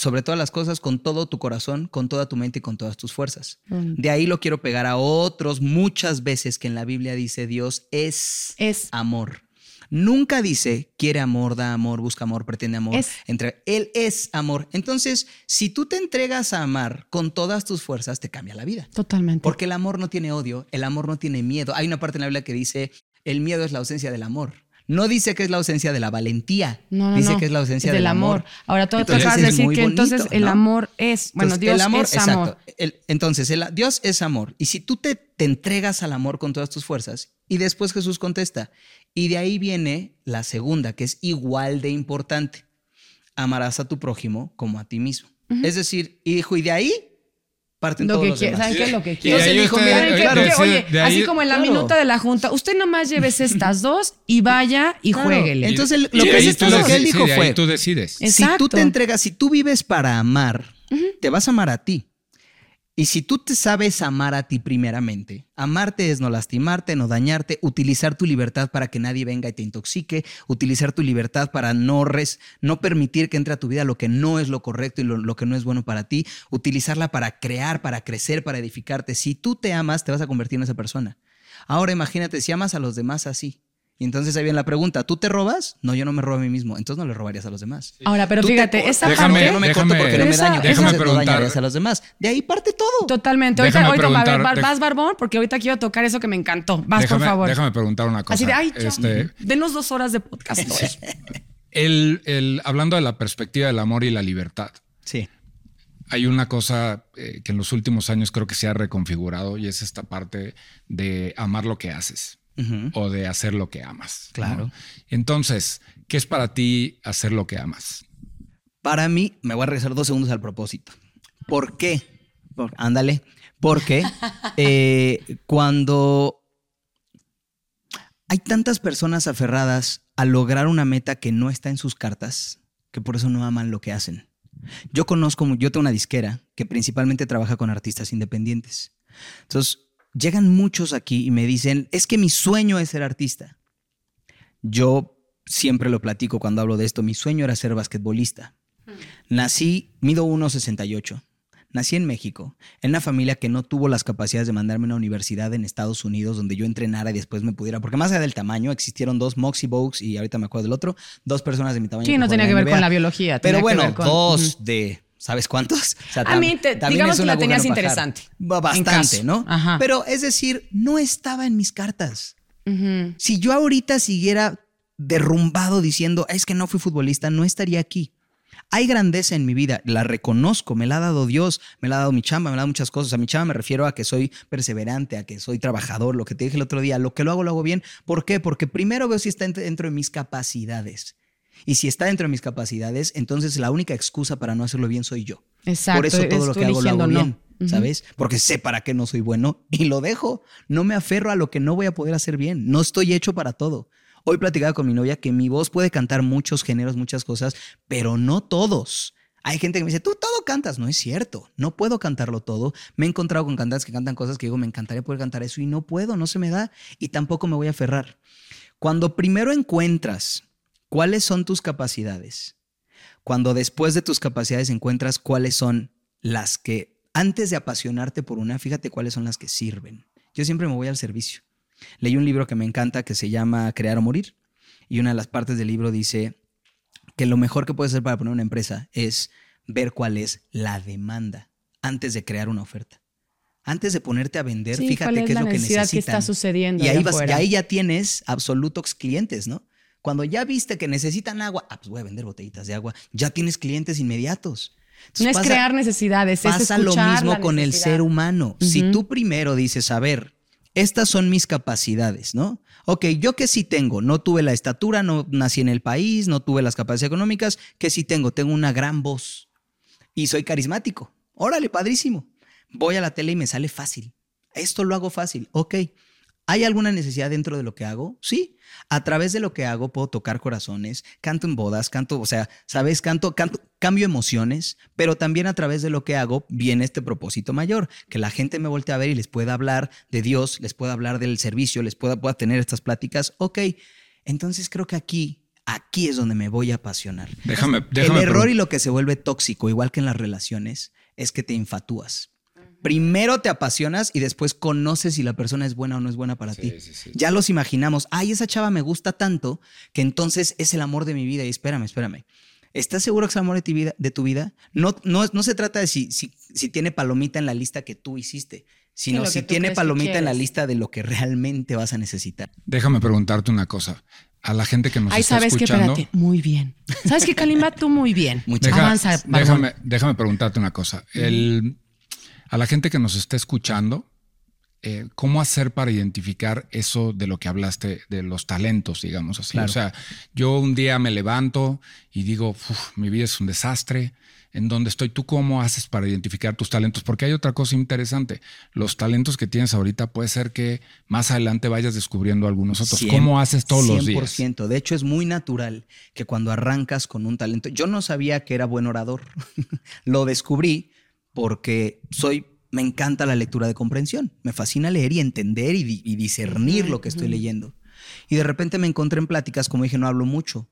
sobre todas las cosas con todo tu corazón, con toda tu mente y con todas tus fuerzas. Mm. De ahí lo quiero pegar a otros muchas veces que en la Biblia dice Dios es, Es. amor. Nunca dice quiere amor, da amor, busca amor, pretende amor. Es. Entre, él es amor. Entonces, si tú te entregas a amar con todas tus fuerzas, te cambia la vida. Totalmente. Porque el amor no tiene odio, el amor no tiene miedo. Hay una parte en la Biblia que dice, el miedo es la ausencia del amor. No dice que es la ausencia de la valentía, No, no, dice no. que es la ausencia del del amor. Ahora tú, Entonces, acabas de decir que entonces el amor es, bueno, Entonces, Dios el amor, es amor. exacto. El- entonces, el- Dios es amor. Y si tú te, te entregas al amor con todas tus fuerzas, y después Jesús contesta, y de ahí viene la segunda, que es igual de importante. Amarás a tu prójimo como a ti mismo. Es decir, y dijo, y de ahí parten Lo todos que los quiere, demás. ¿saben qué es lo que Y quiere? ahí dijo, usted- mira, ¿Saben qué? claro, Que, oye, de ahí- así como en la Claro. minuta de la junta, usted nomás llévese estas dos y vaya y Claro. jueguele. Entonces, el- Y lo de que, es- tú lo que él dijo sí, fue, tú decides. Es- Si tú Exacto. te entregas, si tú vives para amar, te vas a amar a ti. Y si tú te sabes amar a ti primeramente, amarte es no lastimarte, no dañarte, utilizar tu libertad para que nadie venga y te intoxique, utilizar tu libertad para no, res- no permitir que entre a tu vida lo que no es lo correcto y lo, lo que no es bueno para ti, utilizarla para crear, para crecer, para edificarte. Si tú te amas, te vas a convertir en esa persona. Ahora imagínate si amas a los demás así. Y entonces ahí viene la pregunta, ¿tú te robas? No, yo no me robo a mí mismo, entonces no le robarías a los demás. Ahora, pero fíjate, esa Déjame- parte... Yo no me déjame- corto porque no me Esa- daño. déjame Entonces no preguntar- dañarías a los demás. De ahí parte todo. Totalmente. Ahorita, Déjame preguntar- vas, Barbón, porque ahorita quiero tocar eso que me encantó. Vas, déjame, por favor. déjame preguntar una cosa. Así de, ay, Este, denos dos horas de podcast el, el- hablando de la perspectiva del amor y la libertad, Sí. hay una cosa eh, que en los últimos años creo que se ha reconfigurado y es esta parte de amar lo que haces O de hacer lo que amas. ¿no? Claro. Entonces, ¿qué es para ti hacer lo que amas? Para mí, me voy a regresar dos segundos al propósito. ¿Por qué? Por- ándale. Porque eh, cuando hay tantas personas aferradas a lograr una meta que no está en sus cartas, que por eso no aman lo que hacen. Yo conozco, yo tengo una disquera que principalmente trabaja con artistas independientes. Entonces, llegan muchos aquí y me dicen, es que mi sueño es ser artista. Yo siempre lo platico cuando hablo de esto, mi sueño era ser basquetbolista. Nací, mido 1,68. nací en México, en una familia que no tuvo las capacidades de mandarme a una universidad en Estados Unidos donde yo entrenara y después me pudiera, porque más allá del tamaño, existieron dos Moxie Bogues y ahorita me acuerdo del otro, dos personas de mi tamaño. Sí, no tenía que ver con la biología. Pero bueno, dos de ¿Sabes cuántos? a mí, digamos que la tenías interesante. Bastante, ¿no? Pero es decir, no estaba en mis cartas. Si yo ahorita siguiera derrumbado diciendo, es que no fui futbolista, no estaría aquí. Hay grandeza en mi vida, la reconozco, me la ha dado Dios, me la ha dado mi chamba, me la ha dado muchas cosas. A mi chamba me refiero a que soy perseverante, a que soy trabajador, lo que te dije el otro día, lo que lo hago, lo hago bien. ¿Por qué? Porque primero veo si está dentro de mis capacidades. Y si está dentro de mis capacidades, entonces la única excusa para no hacerlo bien soy yo. Exacto. Por eso todo lo que hago lo hago bien, ¿sabes? Porque sé para qué no soy bueno y lo dejo. No me aferro a lo que no voy a poder hacer bien. No estoy hecho para todo. Hoy platicaba con mi novia que mi voz puede cantar muchos géneros, muchas cosas, pero no todos. Hay gente que me dice, tú todo cantas. No es cierto, no puedo cantarlo todo. Me he encontrado con cantantes que cantan cosas que digo, me encantaría poder cantar eso y no puedo, no se me da y tampoco me voy a aferrar. Cuando primero encuentras cuáles son tus capacidades, cuando después de tus capacidades encuentras cuáles son las que, antes de apasionarte por una, fíjate cuáles son las que sirven. Yo siempre me voy al servicio. Leí un libro que me encanta que se llama Crear o Morir y una de las partes del libro dice que lo mejor que puedes hacer para poner una empresa es ver cuál es la demanda antes de crear una oferta. Antes de ponerte a vender, fíjate qué es, lo que necesitan. Que está sucediendo y ahí, y ahí ya tienes absolutos clientes, ¿no? Cuando ya viste que necesitan agua, ah, pues voy a vender botellitas de agua, ya tienes clientes inmediatos. no es crear necesidades, pasa es Pasa lo mismo con el ser humano. Si tú primero dices, a ver, estas son mis capacidades, ¿no? Ok, yo que sí tengo, no tuve la estatura, no nací en el país, no tuve las capacidades económicas, que sí tengo, tengo una gran voz y soy carismático. Órale, padrísimo. Voy a la tele y me sale fácil. Esto lo hago fácil. Ok, ¿Hay alguna necesidad dentro de lo que hago? Sí. A través de lo que hago puedo tocar corazones, canto en bodas, canto, o sea, ¿sabes? Canto, canto, cambio emociones, pero también a través de lo que hago viene este propósito mayor, que la gente me voltee a ver y les pueda hablar de Dios, les pueda hablar del servicio, les pueda, pueda tener estas pláticas. Ok, entonces creo que aquí, aquí es donde me voy a apasionar. Déjame, déjame El error y lo que se vuelve tóxico, igual que en las relaciones, es que te infatúas primero te apasionas y después conoces si la persona es buena o no es buena para ti. Ya los imaginamos, ay, esa chava me gusta tanto que entonces es el amor de mi vida. Y espérame, espérame. ¿Estás seguro que es el amor de tu vida? De tu vida? No, no, no se trata de si, si, si tiene palomita en la lista que tú hiciste, sino si tiene palomita en la lista de lo que realmente vas a necesitar. Déjame preguntarte una cosa. A la gente que nos Ay, está sabes escuchando. Que, espérate, muy bien. ¿Sabes qué, Kalimba? Tú muy bien. Muchas Avanza, déjame, déjame preguntarte una cosa. El a la gente que nos está escuchando, eh, ¿cómo hacer para identificar eso de lo que hablaste, de los talentos, digamos así? O sea, yo un día me levanto y digo, mi vida es un desastre, ¿en dónde estoy? ¿Tú cómo haces para identificar tus talentos? Porque hay otra cosa interesante, los talentos que tienes ahorita puede ser que más adelante vayas descubriendo algunos otros. ¿Cómo haces todos los días? 100%. De hecho, es muy natural que cuando arrancas con un talento, yo no sabía que era buen orador, lo descubrí porque soy, me encanta la lectura de comprensión. Me fascina leer y entender y, discernir lo que estoy leyendo. Y de repente me encontré en pláticas, como dije, no hablo mucho.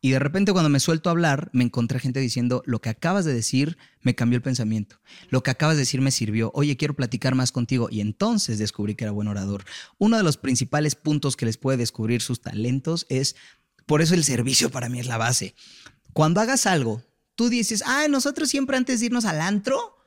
Y de repente cuando me suelto a hablar, me encontré gente diciendo, lo que acabas de decir me cambió el pensamiento. Lo que acabas de decir me sirvió. Oye, quiero platicar más contigo. Y entonces descubrí que era buen orador. Uno de los principales puntos que les puede descubrir sus talentos es, por eso el servicio para mí es la base. Cuando hagas algo, tú dices, ah, nosotros siempre antes de irnos al antro,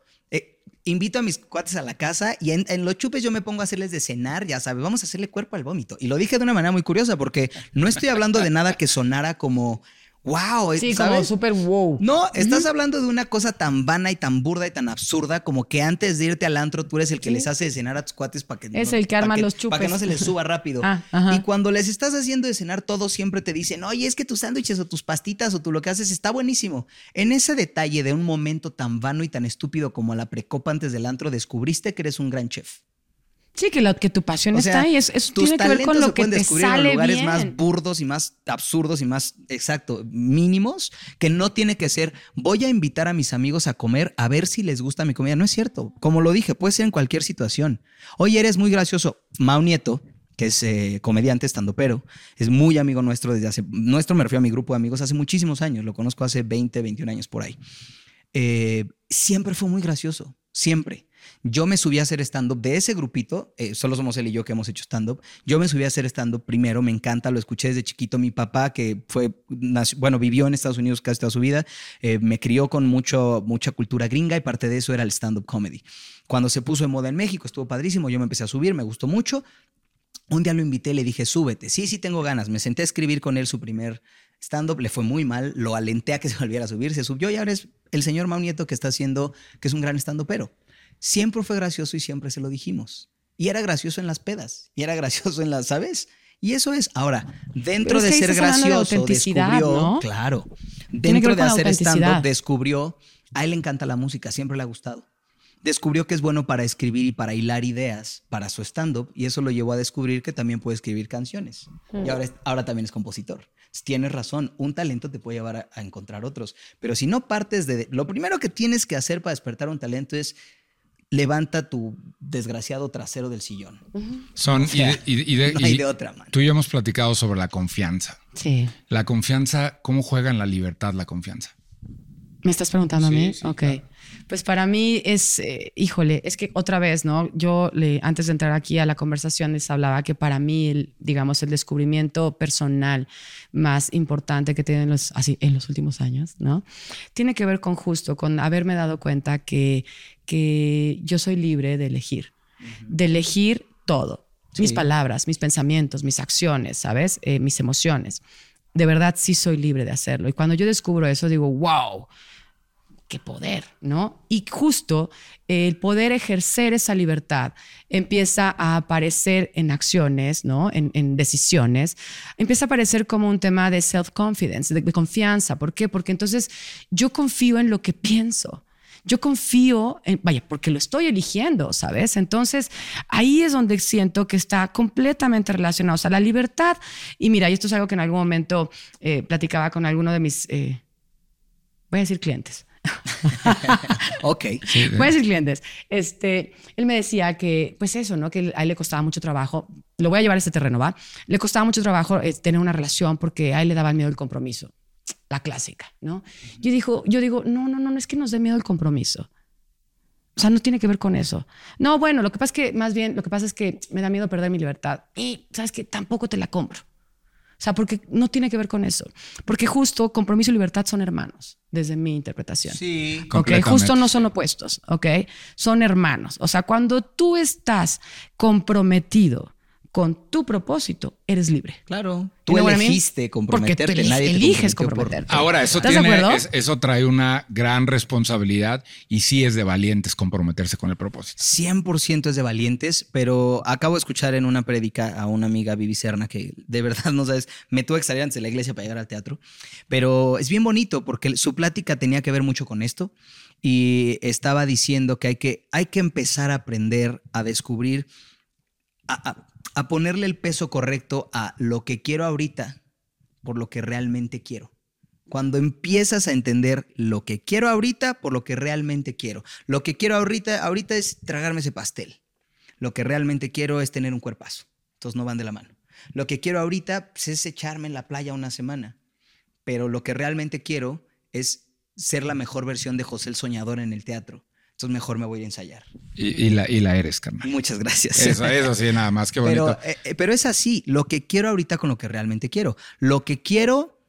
invito a mis cuates a la casa y en, los chupes yo me pongo a hacerles de cenar, ya sabes, vamos a hacerle cuerpo al vómito. Y lo dije de una manera muy curiosa porque no estoy hablando de nada que sonara como wow. Sí, como súper wow. No, estás hablando de una cosa tan vana y tan burda y tan absurda como que antes de irte al antro tú eres el que les hace de cenar a tus cuates para que es el que arma los chupes. Para que no se les suba rápido. Ah, y cuando les estás haciendo de cenar, todos siempre te dicen, oye, es que tus sándwiches o tus pastitas o tú lo que haces está buenísimo. En ese detalle de un momento tan vano y tan estúpido como la precopa antes del antro, descubriste que eres un gran chef. Sí, que, lo, que tu pasión está ahí. Eso tiene que ver con lo que te sale en lugares bien. más burdos y más absurdos y más, exacto, mínimos, que no tiene que ser, voy a invitar a mis amigos a comer a ver si les gusta mi comida. No es cierto. Como lo dije, puede ser en cualquier situación. Oye, eres muy gracioso. Mau Nieto, que es eh, comediante, estando pero, es muy amigo nuestro desde hace, nuestro me refiero a mi grupo de amigos hace muchísimos años, lo conozco hace 20, 21 años por ahí. eh, siempre fue muy gracioso, siempre. Yo me subí a hacer stand-up de ese grupito, eh, solo somos él y yo que hemos hecho stand-up. Yo me subí a hacer stand-up primero, me encanta, lo escuché desde chiquito. Mi papá, que fue, bueno, vivió en Estados Unidos casi toda su vida, eh, me crió con mucho, mucha cultura gringa y parte de eso era el stand-up comedy. Cuando se puso de moda en México, estuvo padrísimo, yo me empecé a subir, me gustó mucho. Un día lo invité, le dije, súbete. Sí, sí, tengo ganas. Me senté a escribir con él su primer stand-up, le fue muy mal, lo alenté a que se volviera a subir, se subió y ahora es el señor Mau Nieto que está haciendo, que es un gran stand pero Siempre fue gracioso y siempre se lo dijimos. Y era gracioso en las pedas, y era gracioso en las, ¿sabes? Y eso es, ahora, dentro de ser gracioso, descubrió, claro, dentro de hacer stand-up, descubrió, a él le encanta la música, siempre le ha gustado. Descubrió que es bueno para escribir y para hilar ideas para su stand-up, y eso lo llevó a descubrir que también puede escribir canciones. Y ahora, ahora también es compositor. Tienes razón, un talento te puede llevar a, a encontrar otros, pero si no partes de... Lo primero que tienes que hacer para despertar un talento es levanta tu desgraciado trasero del sillón. Son, y, de, otra manera. Tú y yo hemos platicado sobre la confianza. Sí. La confianza, ¿cómo juega en la libertad la confianza? ¿Me estás preguntando a mí? ok. Pues para mí es, eh, híjole, es que otra vez, ¿no? Yo le, antes de entrar aquí a la conversación les hablaba que para mí, digamos, el descubrimiento personal más importante que tienen los, así, en los últimos años, ¿no? Tiene que ver con justo, con haberme dado cuenta que, que yo soy libre de elegir, de elegir todo, mis palabras, mis pensamientos, mis acciones, ¿sabes? Eh, mis emociones. De verdad sí soy libre de hacerlo. Y cuando yo descubro eso, digo, wow qué poder, ¿no? Y justo el poder ejercer esa libertad empieza a aparecer en acciones, ¿no? En, decisiones, empieza a aparecer como un tema de self-confidence, de, confianza. ¿Por qué? Porque entonces yo confío en lo que pienso. Yo confío en, vaya, porque lo estoy eligiendo, ¿sabes? Entonces, ahí es donde siento que está completamente relacionado. O sea, la libertad, y mira, y esto es algo que en algún momento eh, platicaba con alguno de mis, eh, voy a decir clientes, ok. Voy a decir clientes. Este, él me decía que, pues eso, ¿no? Que a él le costaba mucho trabajo. Lo voy a llevar a este terreno, ¿va? Le costaba mucho trabajo eh, tener una relación porque a él le daba miedo el compromiso. La clásica, ¿no? Yo, digo, yo digo, no, no, no, no es que nos dé miedo el compromiso. O sea, no tiene que ver con eso. No, bueno, lo que pasa es que, más bien, lo que pasa es que me da miedo perder mi libertad. Y, ¿sabes que Tampoco te la compro. O sea, porque no tiene que ver con eso. Porque justo compromiso y libertad son hermanos, desde mi interpretación. Sí. Ok, justo no son opuestos, ok. Son hermanos. O sea, cuando tú estás comprometido con tu propósito, eres libre. Claro. Tú elegiste comprometerte, Porque tú nadie eliges comprometerte. Ahora, eso, tiene, eso trae una gran responsabilidad y sí es de valientes comprometerse con el propósito. 100% es de valientes, pero acabo de escuchar en una prédica a una amiga, Vivi Serna, que de verdad no sabes, me tuve que salir antes de la iglesia para llegar al teatro, pero es bien bonito porque su plática tenía que ver mucho con esto y estaba diciendo que hay que, hay que empezar a aprender a descubrir a ponerle el peso correcto a lo que quiero ahorita por lo que realmente quiero. Cuando empiezas a entender lo que quiero ahorita por lo que realmente quiero. Lo que quiero ahorita, ahorita es tragarme ese pastel. Lo que realmente quiero es tener un cuerpazo. Entonces no van de la mano. Lo que quiero ahorita pues, es echarme en la playa una semana. Pero lo que realmente quiero es ser la mejor versión de José el Soñador en el teatro. Entonces mejor me voy a ensayar. Y, la, y la eres, carnal. Muchas gracias. Eso, eso sí, nada más, qué bonito. Pero, eh, pero es así, lo que quiero ahorita con lo que realmente quiero. Lo que quiero,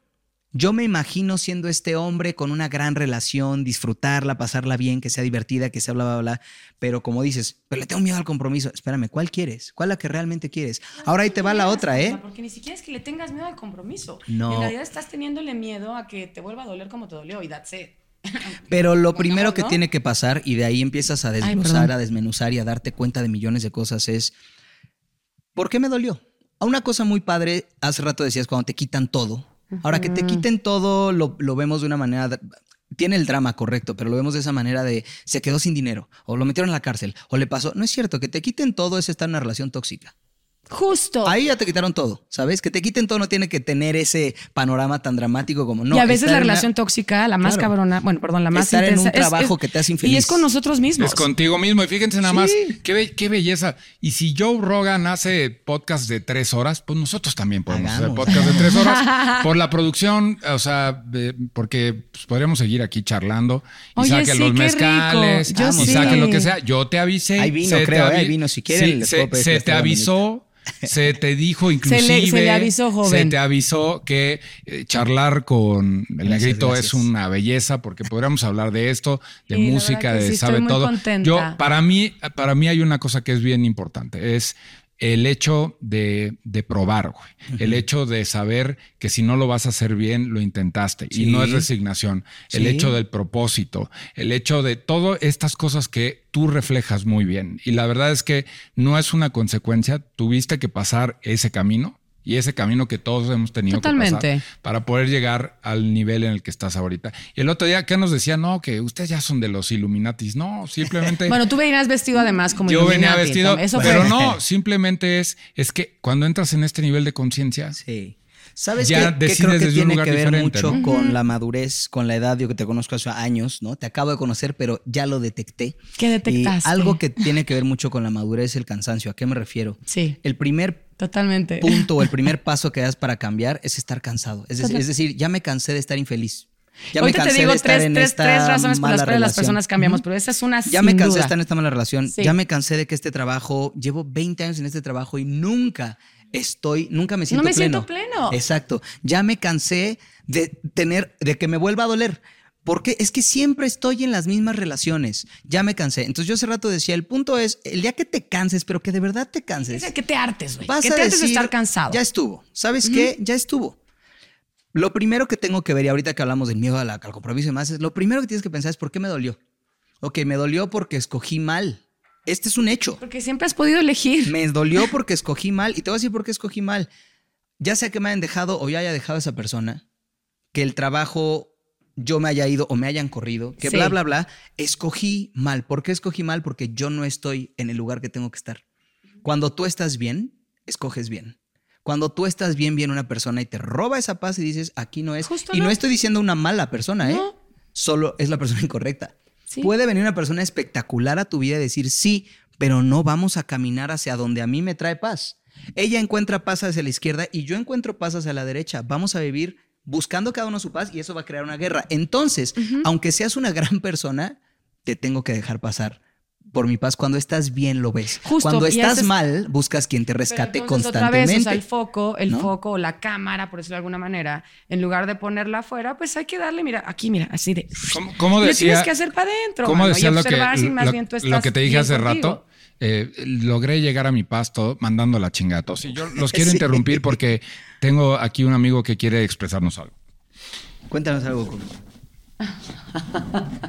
yo me imagino siendo este hombre con una gran relación, disfrutarla, pasarla bien, que sea divertida, que sea bla, bla, bla. Pero como dices, pero le tengo miedo al compromiso. Espérame, ¿cuál quieres? ¿Cuál es la que realmente quieres? Ahora ahí te va la otra, ¿eh? Porque ni siquiera es que le tengas miedo al compromiso. No. En realidad estás teniéndole miedo a que te vuelva a doler como te dolió y that's it. Pero lo primero que tiene que pasar, y de ahí empiezas a desmenuzar, a desmenuzar y a darte cuenta de millones de cosas, es ¿por qué me dolió? A una cosa muy padre, hace rato decías cuando te quitan todo. Ahora que te quiten todo, lo, lo vemos de una manera tiene el drama correcto, pero lo vemos de esa manera de se quedó sin dinero, o lo metieron en la cárcel, o le pasó. No es cierto, que te quiten todo es estar en una relación tóxica. Justo. Ahí ya te quitaron todo, ¿sabes? Que te quiten todo no tiene que tener ese panorama tan dramático como no. y a veces la en una- relación tóxica, la más Claro. cabrona, bueno, perdón, la más Estar en intensa. un trabajo que te hace Y infeliz. es con nosotros mismos. Es contigo mismo. Y fíjense nada Sí. más, qué, be- qué belleza. Y si Joe Rogan hace podcast de tres horas, pues nosotros también podemos Hagamos. hacer podcast de tres horas. por la producción, o sea, porque pues, podríamos seguir aquí charlando. Y Oye, saquen sí, los mezcales. y sí. saquen lo que sea. Yo te avisé. Hay vino, se te creo, ¿eh? avi- Hay vino. Si quieren, Sí, les se, puedo pedir se te avisó. Se te dijo inclusive. se le avisó, joven. Se te avisó que eh, charlar con el Gracias, negrito gracias. es una belleza porque podríamos hablar de esto, de música, de sí, estoy sabe muy todo. contenta. Yo, para mí, para mí hay una cosa que es bien importante, es el hecho de, de probar, güey. El hecho de saber que si no lo vas a hacer bien, lo intentaste. Y no es resignación. El hecho del propósito, el hecho de todas estas cosas que tú reflejas muy bien. Y la verdad es que no es una consecuencia. Tuviste que pasar ese camino. Y ese camino que todos hemos tenido que Totalmente. pasar para poder llegar al nivel en el que estás ahorita. Y el otro día, ¿qué nos decía? No, que ustedes ya son de los Illuminatis. No, simplemente. Bueno, tú venías vestido además como Yo venía Illuminati, vestido, Eso pero fue. no, simplemente es, es que cuando entras en este nivel de conciencia, Sí. ¿Sabes Ya qué decides creo que tiene lugar que ver mucho ¿no? con la madurez, con la edad? Yo que te conozco hace años, ¿no? Te acabo de conocer, pero ya lo detecté. ¿Qué detectaste? Y algo que tiene que ver mucho con la madurez es el cansancio. ¿A qué me refiero? Sí, El primer totalmente. punto o el primer paso que das para cambiar es estar cansado. Es decir, es decir, ya me cansé de estar infeliz. Ya me Ahorita te cansé digo de estar tres, en tres, esta tres razones por las cuales las relación. personas cambiamos, pero esa es una Ya me cansé de estar en esta mala relación. Sí. Ya me cansé de que este trabajo, llevo 20 años en este trabajo y nunca estoy, nunca me siento me pleno. siento pleno. Exacto. Ya me cansé de tener, de que me vuelva a doler. Porque es que siempre estoy en las mismas relaciones. Ya me cansé. Entonces yo hace rato decía, el punto es, el día que te canses, pero que de verdad te canses. que te hartes, güey. Que te hartes de estar cansado. Ya estuvo. ¿Sabes qué? Ya estuvo. Lo primero que tengo que ver, y ahorita que hablamos del miedo a la- al compromiso y demás, es lo primero que tienes que pensar es por qué me dolió. Ok, me dolió porque escogí mal. Este es un hecho. Porque siempre has podido elegir. Me dolió porque escogí mal. Y te voy a decir por qué escogí mal. Ya sea que me hayan dejado o ya haya dejado a esa persona, que el trabajo yo me haya ido o me hayan corrido, que Sí. bla, bla, bla, escogí mal. ¿Por qué escogí mal? Porque yo no estoy en el lugar que tengo que estar. Cuando tú estás bien, escoges bien. Cuando tú estás bien, viene una persona y te roba esa paz y dices, aquí no es. Justo y no. no. estoy diciendo una mala persona, ¿eh? No. Solo es la persona incorrecta. Sí. Puede venir una persona espectacular a tu vida y decir, sí, pero no vamos a caminar hacia donde a mí me trae paz. Ella encuentra paz hacia la izquierda y yo encuentro paz hacia la derecha. Vamos a vivir buscando cada uno su paz y eso va a crear una guerra. Entonces, aunque seas una gran persona, te tengo que dejar pasar por mi paz. Cuando estás bien, lo ves. Justo, Cuando estás mal, buscas quien te rescate constantemente. Otra vez, o sea, el foco, el ¿no? foco o la cámara, por decirlo de alguna manera, en lugar de ponerla afuera, pues hay que darle, mira, aquí, mira, así de. ¿cómo, cómo Le decía? tienes que hacer para adentro. ¿Cómo mano, decía y lo que, observar si más lo, bien tú lo estás que te dije hace contigo. rato? Eh, logré llegar a mi pasto mandando la chingatos. Y yo los quiero Sí. interrumpir porque tengo aquí un amigo que quiere expresarnos algo. Cuéntanos algo. Coco.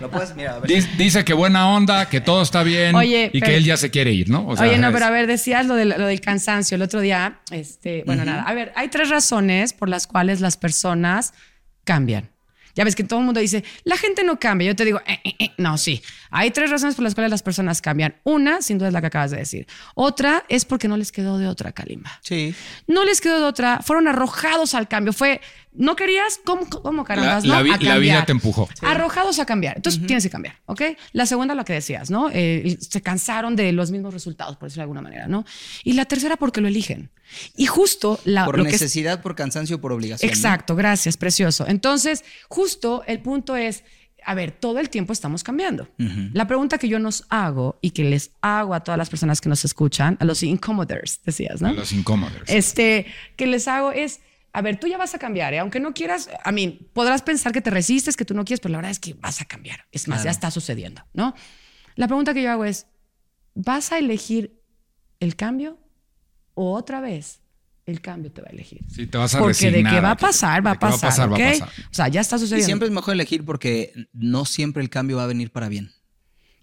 Lo puedes, mira, a ver. Dice, dice que buena onda, que todo está bien Oye, y pero- que él ya se quiere ir, ¿no? O sea, Oye, no, pero a ver, decías lo del, lo del cansancio el otro día. Este, bueno, nada. A ver, hay tres razones por las cuales las personas cambian. Ya ves que todo el mundo dice, la gente no cambia. Yo te digo, eh, eh, eh. no, sí. Hay tres razones por las cuales las personas cambian. Una, sin duda, es la que acabas de decir. Otra es porque no les quedó de otra, Kalimba. Sí. No les quedó de otra. Fueron arrojados al cambio. Fue, no querías, ¿cómo, cómo la, carambas? la no? vi- A la vida te empujó. Arrojados a cambiar. Entonces tienes que cambiar, ¿ok? La segunda, lo que decías, ¿no? Eh, se cansaron de los mismos resultados, por decirlo de alguna manera, ¿no? Y la tercera, porque lo eligen. Y justo la, Por lo que es- necesidad, por cansancio, por obligación. ¿no? Exacto, gracias, precioso. Entonces, justo el punto es, a ver, todo el tiempo estamos cambiando. La pregunta que yo nos hago y que les hago a todas las personas que nos escuchan, a los incomoders, decías, ¿no? A los incómodos. Este, que les hago es, a ver, tú ya vas a cambiar, ¿eh? aunque no quieras, a mí, podrás pensar que te resistes, que tú no quieres, pero la verdad es que vas a cambiar. Es más, ya está sucediendo, ¿no? La pregunta que yo hago es, ¿vas a elegir el cambio o otra vez el cambio te va a elegir? Sí, te vas a Porque de que va a pasar, va a de que pasar, va a ¿ok? pasar. O sea, ya está Y sucediendo. siempre es mejor elegir porque no siempre el cambio va a venir para bien.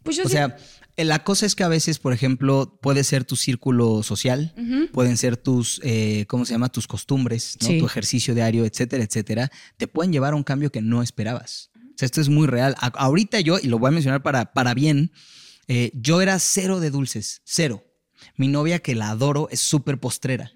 pues yo O sí- sea, la cosa es que a veces, por ejemplo, puede ser tu círculo social, pueden ser tus, eh, ¿cómo se llama? Tus costumbres, ¿no? Sí. tu ejercicio diario, etcétera, etcétera. Te pueden llevar a un cambio que no esperabas. O sea, esto es muy real. A- ahorita yo, y lo voy a mencionar para, para bien, eh, yo era cero de dulces, cero. Mi novia, que la adoro, es súper postrera.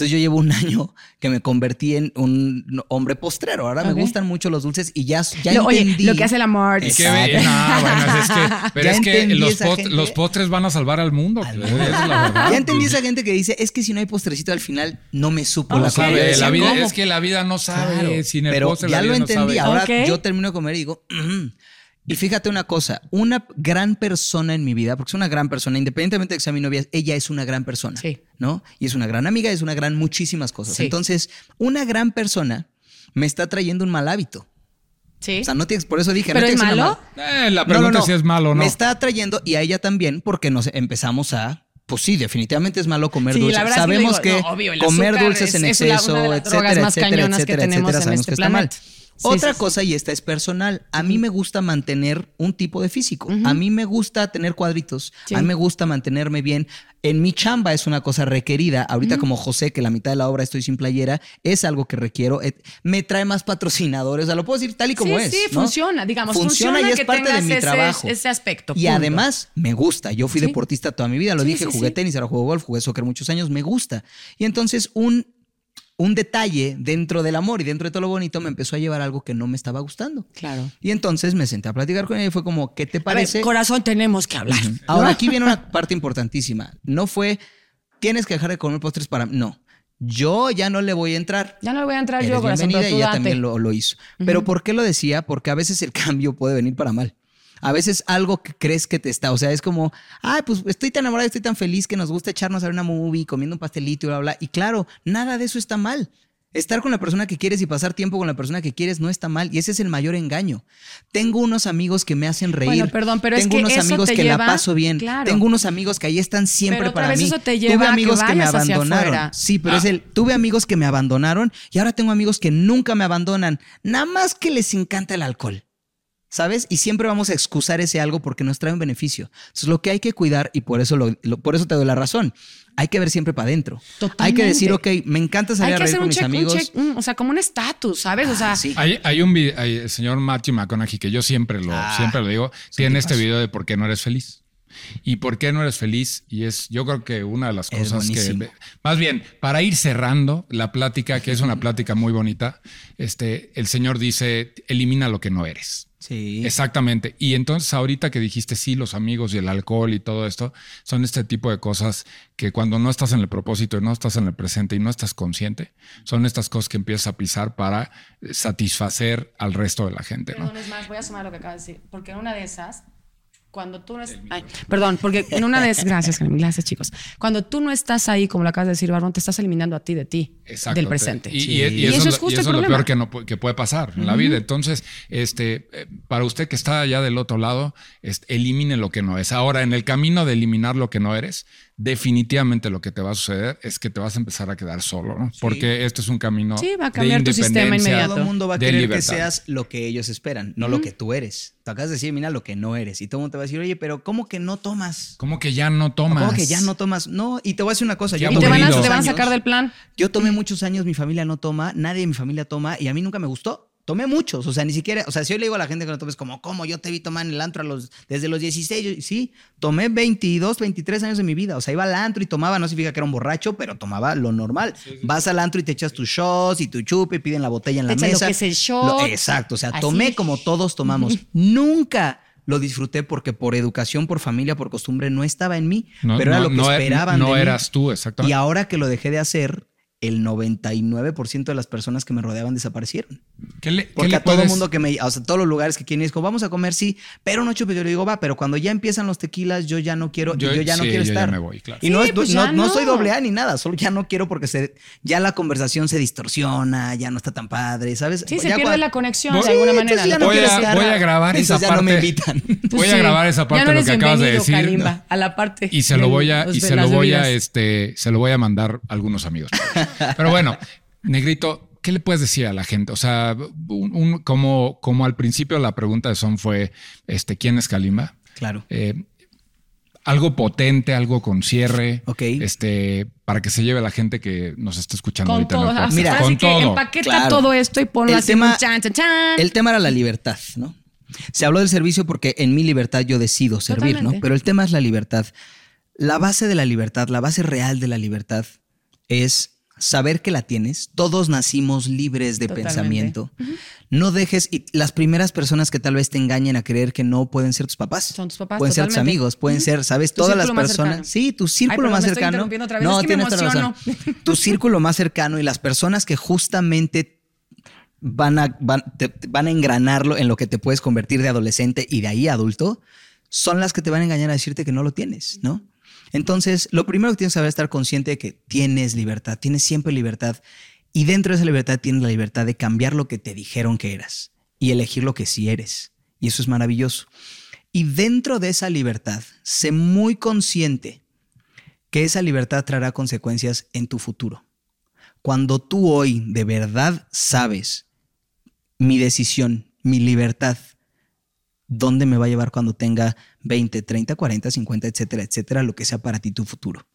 Entonces yo llevo un año que me convertí en un hombre postrero. Ahora me gustan mucho los dulces y ya, ya Lo- oye, entendí. lo que hace el amor. Y que Exacto. ve- no, bueno, es que, pero Ya es que los, esa post- gente. los postres van a salvar al mundo. Al mundo. esa es la verdad. Ya entendí esa gente que dice, es que si no hay postrecito al final, no me supo No la sabe, comida. la vida, ¿Cómo? es que la vida no sabe. Claro, sin el pero postre ya la lo no entendí. sabe. Ahora yo termino de comer y digo, "Mm". Y fíjate una cosa, una gran persona en mi vida, porque es una gran persona, independientemente de que sea mi novia, ella es una gran persona, Sí. ¿no? Y es una gran amiga, es una gran muchísimas cosas. Sí. Entonces, una gran persona me está trayendo un mal hábito. Sí. O sea, no tienes, por eso dije, ¿Pero no es malo? mal- Eh, la No, pregunta no, no. es si es malo o no. Me está trayendo y a ella también porque nos empezamos a pues sí, definitivamente es malo comer Sí, dulces. es que Sabemos digo, que, no, obvio, comer dulces en es- la- exceso, una de las drogas etcétera, más etcétera, etcétera, etcétera, en sabemos este que está mal. Sí, Otra sí, cosa, y esta es personal, a mí me gusta mantener un tipo de físico. A mí me gusta tener cuadritos. Sí. A mí me gusta mantenerme bien. En mi chamba es una cosa requerida. Ahorita como José, que la mitad de la obra estoy sin playera, es algo que requiero. Eh, Me trae más patrocinadores. O sea, lo puedo decir tal y como es. sí, ¿no? funciona, digamos, funciona, y es que parte de mi ese, trabajo. ese aspecto. Y punto. además me gusta. Yo fui deportista toda mi vida, lo dije, jugué tenis, ahora juego golf, jugué soccer muchos años, me gusta. Y entonces un, un detalle dentro del amor y dentro de todo lo bonito me empezó a llevar a algo que no me estaba gustando. Claro. Y entonces me senté a platicar con ella y fue como, ¿qué te A ver, parece? corazón, tenemos que hablar. Ahora aquí viene una parte importantísima. No fue, tienes que dejar de comer postres para... No, yo ya no le voy a entrar. Ya no le voy a entrar Eres yo, corazón, bienvenida pero tú y ella date. también lo, lo hizo. Pero ¿por qué lo decía? Porque a veces el cambio puede venir para mal. A veces algo que crees que te está, o sea, es como, ay, pues estoy tan enamorada, estoy tan feliz que nos gusta echarnos a ver una movie, comiendo un pastelito y bla, bla. Y claro, nada de eso está mal. Estar con la persona que quieres y pasar tiempo con la persona que quieres no está mal y ese es el mayor engaño. Tengo unos amigos que me hacen reír. Bueno, perdón, pero es Tengo que unos eso amigos te que la paso bien. claro. Tengo unos amigos que ahí están siempre Pero otra para vez mí. eso te tuve lleva a que amigos que, me abandonaron. Sí, pero Ah. es el tuve amigos que me abandonaron y ahora tengo amigos que nunca me abandonan, nada más que les encanta el alcohol. ¿Sabes? Y siempre vamos a excusar ese algo porque nos trae un beneficio. Entonces, lo que hay que cuidar, y por eso, lo, lo- por eso te doy la razón, hay que ver siempre para adentro. Hay que decir, ok, me encanta salir Hay a que reír hacer con un mis check, un amigos. check, un- o sea, como un estatus, ¿sabes? o sea, Ah, sí. Hay, hay un video, hay- el señor Matthew McConaughey, que yo siempre lo, Ah, siempre lo digo, tiene este video de por qué no eres feliz. ¿Y por qué no eres feliz? Y es, yo creo que una de las cosas que. Más bien, para ir cerrando la plática, que es una plática muy bonita, este, el señor dice: elimina lo que no eres. Sí. Exactamente. Y entonces ahorita que dijiste sí, los amigos y el alcohol y todo esto, son este tipo de cosas que cuando no estás en el propósito y no estás en el presente y no estás consciente, son estas cosas que empiezas a pisar para satisfacer al resto de la gente, ¿no? Perdón, es más, voy a sumar lo que acabas de decir. Porque en una de esas, cuando tú no estás. Perdón, porque en una de esas. Gracias, Carmen, gracias, chicos. Cuando tú no estás ahí, como lo acabas de decir, Barbón, te estás eliminando a ti de ti, Exacto. del presente. Y, y- Sí. y Y eso, eso es y justo el eso es lo peor que, no, que puede pasar en la vida. Entonces, este, eh, para usted que está allá del otro lado, este, elimine lo que no es. Ahora, en el camino de eliminar lo que no eres, definitivamente lo que te va a suceder es que te vas a empezar a quedar solo, ¿no? Porque este es un camino Sí, va a de cambiar tu sistema inmediato. Todo el mundo va a querer libertad. que seas lo que ellos esperan, no lo que tú eres. Te acabas de decir, mira lo que no eres. Y todo el mundo te va a decir, oye, pero ¿cómo que no tomas? ¿Cómo que ya no tomas? ¿Cómo que ya no tomas? No, y te voy a decir una cosa. Yo y te van, a, aburrido. te van a sacar del plan. Yo tomé muchos años, mi familia no toma, nadie de mi familia toma y a mí nunca me gustó. Tomé muchos, o sea, ni siquiera, o sea, si yo le digo a la gente que no tomes como, ¿cómo? Yo te vi tomar en el antro a los, desde los 16, yo- sí, tomé 22, 23 años de mi vida, o sea, iba al antro y tomaba, no significa que era un borracho, pero tomaba lo normal. Vas al antro y te echas tus shots y tu chupe y piden la botella en la Te echas lo mesa. que es el shot. Lo- exacto, o sea, Así. tomé como todos tomamos. Nunca lo disfruté porque por educación, por familia, por costumbre no estaba en mí, No, pero era no- lo que no e- esperaban no de mí. eras tú, exactamente. Y ahora que lo dejé de hacer, el 99% de las personas que me rodeaban desaparecieron. ¿Qué le, qué Porque le a todo el puedes- mundo que me, o sea, todos los lugares que quieren es como, vamos a comer, sí, pero no chupes, yo le digo, va, pero cuando ya empiezan los tequilas, yo ya no quiero, Yo- yo, ya no sí, quiero yo ya estar. me voy, claro. Y no, Sí, es- pues no, ya no no. soy doble A ni nada, solo ya no quiero porque se, ya la conversación se distorsiona, ya no está tan padre, ¿sabes? Sí, se pierde cuando- la conexión Voy- de alguna manera. entonces ya no voy, a, estar. voy a grabar esa ya parte. no me invitan. Pues voy a grabar esa parte no de lo que acabas de decir. Kalimba, a la parte. Y se lo voy a, y se lo voy a, este, se lo voy a mandar a algunos amigos. Pero bueno, Negrito, ¿qué le puedes decir a la gente? O sea, un- un- como, como al principio la pregunta de Son fue, este, ¿quién es Kalimba? Claro. Eh, algo potente, algo con cierre, Ok. este, para que se lleve la gente que nos está escuchando Con ahorita. en el. Mira, Así con que todo. empaqueta Claro. todo esto y ponlo El así. tema- chan, chan, chan. El tema era la libertad, ¿no? Se habló del servicio porque en mi libertad yo decido servir, ¿no? Pero el tema es la libertad. La base de la libertad, la base real de la libertad es saber que la tienes. Todos nacimos libres de Totalmente. pensamiento. No dejes, y las primeras personas que tal vez te engañen a creer que no pueden ser tus papás. Son tus papás, Pueden ser tus amigos, pueden ser, ¿sabes? Tu Todas las personas. cercano. Sí, tu círculo más me cercano. interrumpiendo otra vez, es que me tienes toda la razón. emociono. Tu círculo más cercano y las personas que justamente van a, van, te- te van a engranarlo en lo que te puedes convertir de adolescente y de ahí a adulto, son las que te van a engañar a decirte que no lo tienes, ¿no? Entonces, lo primero que tienes que saber es estar consciente de que tienes libertad, tienes siempre libertad. Y dentro de esa libertad tienes la libertad de cambiar lo que te dijeron que eras y elegir lo que sí eres. Y eso es maravilloso. Y dentro de esa libertad, sé muy consciente que esa libertad traerá consecuencias en tu futuro. Cuando tú hoy de verdad sabes mi decisión, mi libertad, dónde me va a llevar cuando tenga 20, 30, 40, 50, etcétera, etcétera, lo que sea para ti tu futuro.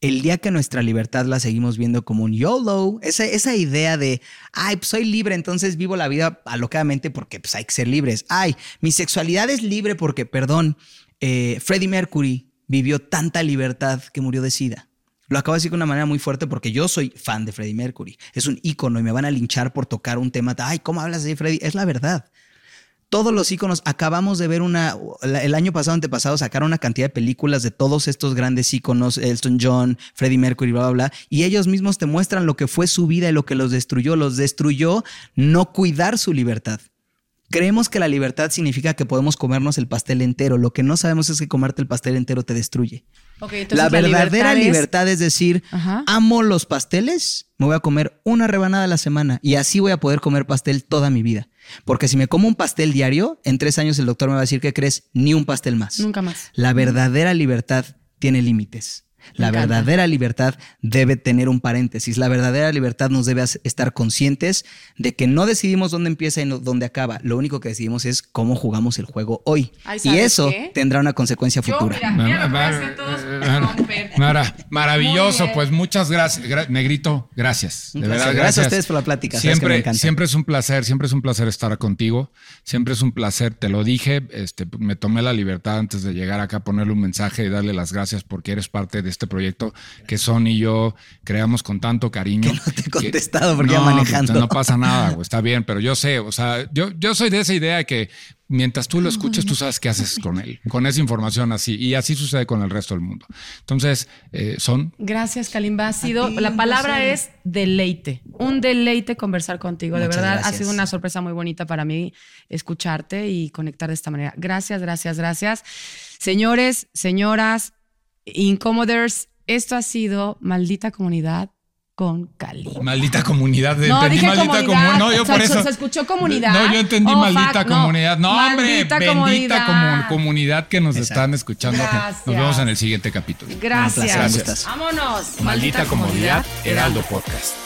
El día que nuestra libertad la seguimos viendo como un YOLO, esa, esa idea de, ay, pues soy libre, entonces vivo la vida alocadamente porque pues, hay que ser libres. Ay, mi sexualidad es libre porque, perdón, eh, Freddie Mercury vivió tanta libertad que murió de sida. Lo acabo de decir de una manera muy fuerte porque yo soy fan de Freddie Mercury. Es un ícono y me van a linchar por tocar un tema. Ay, ¿cómo hablas de Freddie? Es la verdad todos los íconos. Acabamos de ver una, el año pasado, antepasado, sacaron una cantidad de películas de todos estos grandes íconos, Elton John, Freddie Mercury, bla, bla, bla, y ellos mismos te muestran lo que fue su vida y lo que los destruyó. Los destruyó no cuidar su libertad. Creemos que la libertad significa que podemos comernos el pastel entero. Lo que no sabemos es que comerte el pastel entero te destruye. La verdadera libertad es- decir, Ajá. amo los pasteles, me voy a comer una rebanada a la semana y así voy a poder comer pastel toda mi vida. Porque si me como un pastel diario, en tres años el doctor me va a decir que crees ni un pastel más. Nunca más. La verdadera libertad tiene límites. La verdadera libertad debe tener un paréntesis. La verdadera libertad nos debe estar conscientes de que no decidimos dónde empieza y no- dónde acaba. Lo único que decidimos es cómo jugamos el juego hoy. Ay, y ¿sabes eso qué? tendrá una consecuencia Yo, futura. mira, mira todos. Mara, maravilloso, pues muchas gracias. Gra- Negrito, gracias. De verdad, Gracias a ustedes por la plática, Siempre, encanta. siempre es un placer, siempre es un placer estar contigo. Siempre es un placer, te lo dije, este, me tomé la libertad antes de llegar acá a ponerle un mensaje y darle las gracias porque eres parte de este proyecto que Son y yo creamos con tanto cariño. Que no te he Que- contestado porque no, iba manejando. pues, no pasa nada, güey, está bien, pero yo sé, o sea, yo, yo soy de esa idea de que mientras tú lo escuches, tú sabes qué haces con él, con esa información así, y así sucede con el resto del mundo. Entonces, eh, Son, Gracias, Kalimba. Ha sido, ti, la palabra es deleite. Un deleite conversar contigo. De verdad, ha sido una sorpresa muy bonita para mí escucharte y conectar de esta manera. Gracias, gracias, gracias. Señores, señoras, incomoders, esto ha sido Maldita Comunidad con Kalimba. Maldita comunidad. de- No, entendí dije maldita comunidad. comu- No, yo O sea, por eso. se escuchó comunidad. No, yo entendí Oh, maldita fuck, no. comunidad. No, hombre, Maldita bendita comunidad. comu- comunidad que nos Exacto. están escuchando. Gracias. Nos vemos en el siguiente capítulo. Gracias. Un placer, ¿cómo estás? Vámonos. Maldita comodidad, Heraldo Podcast.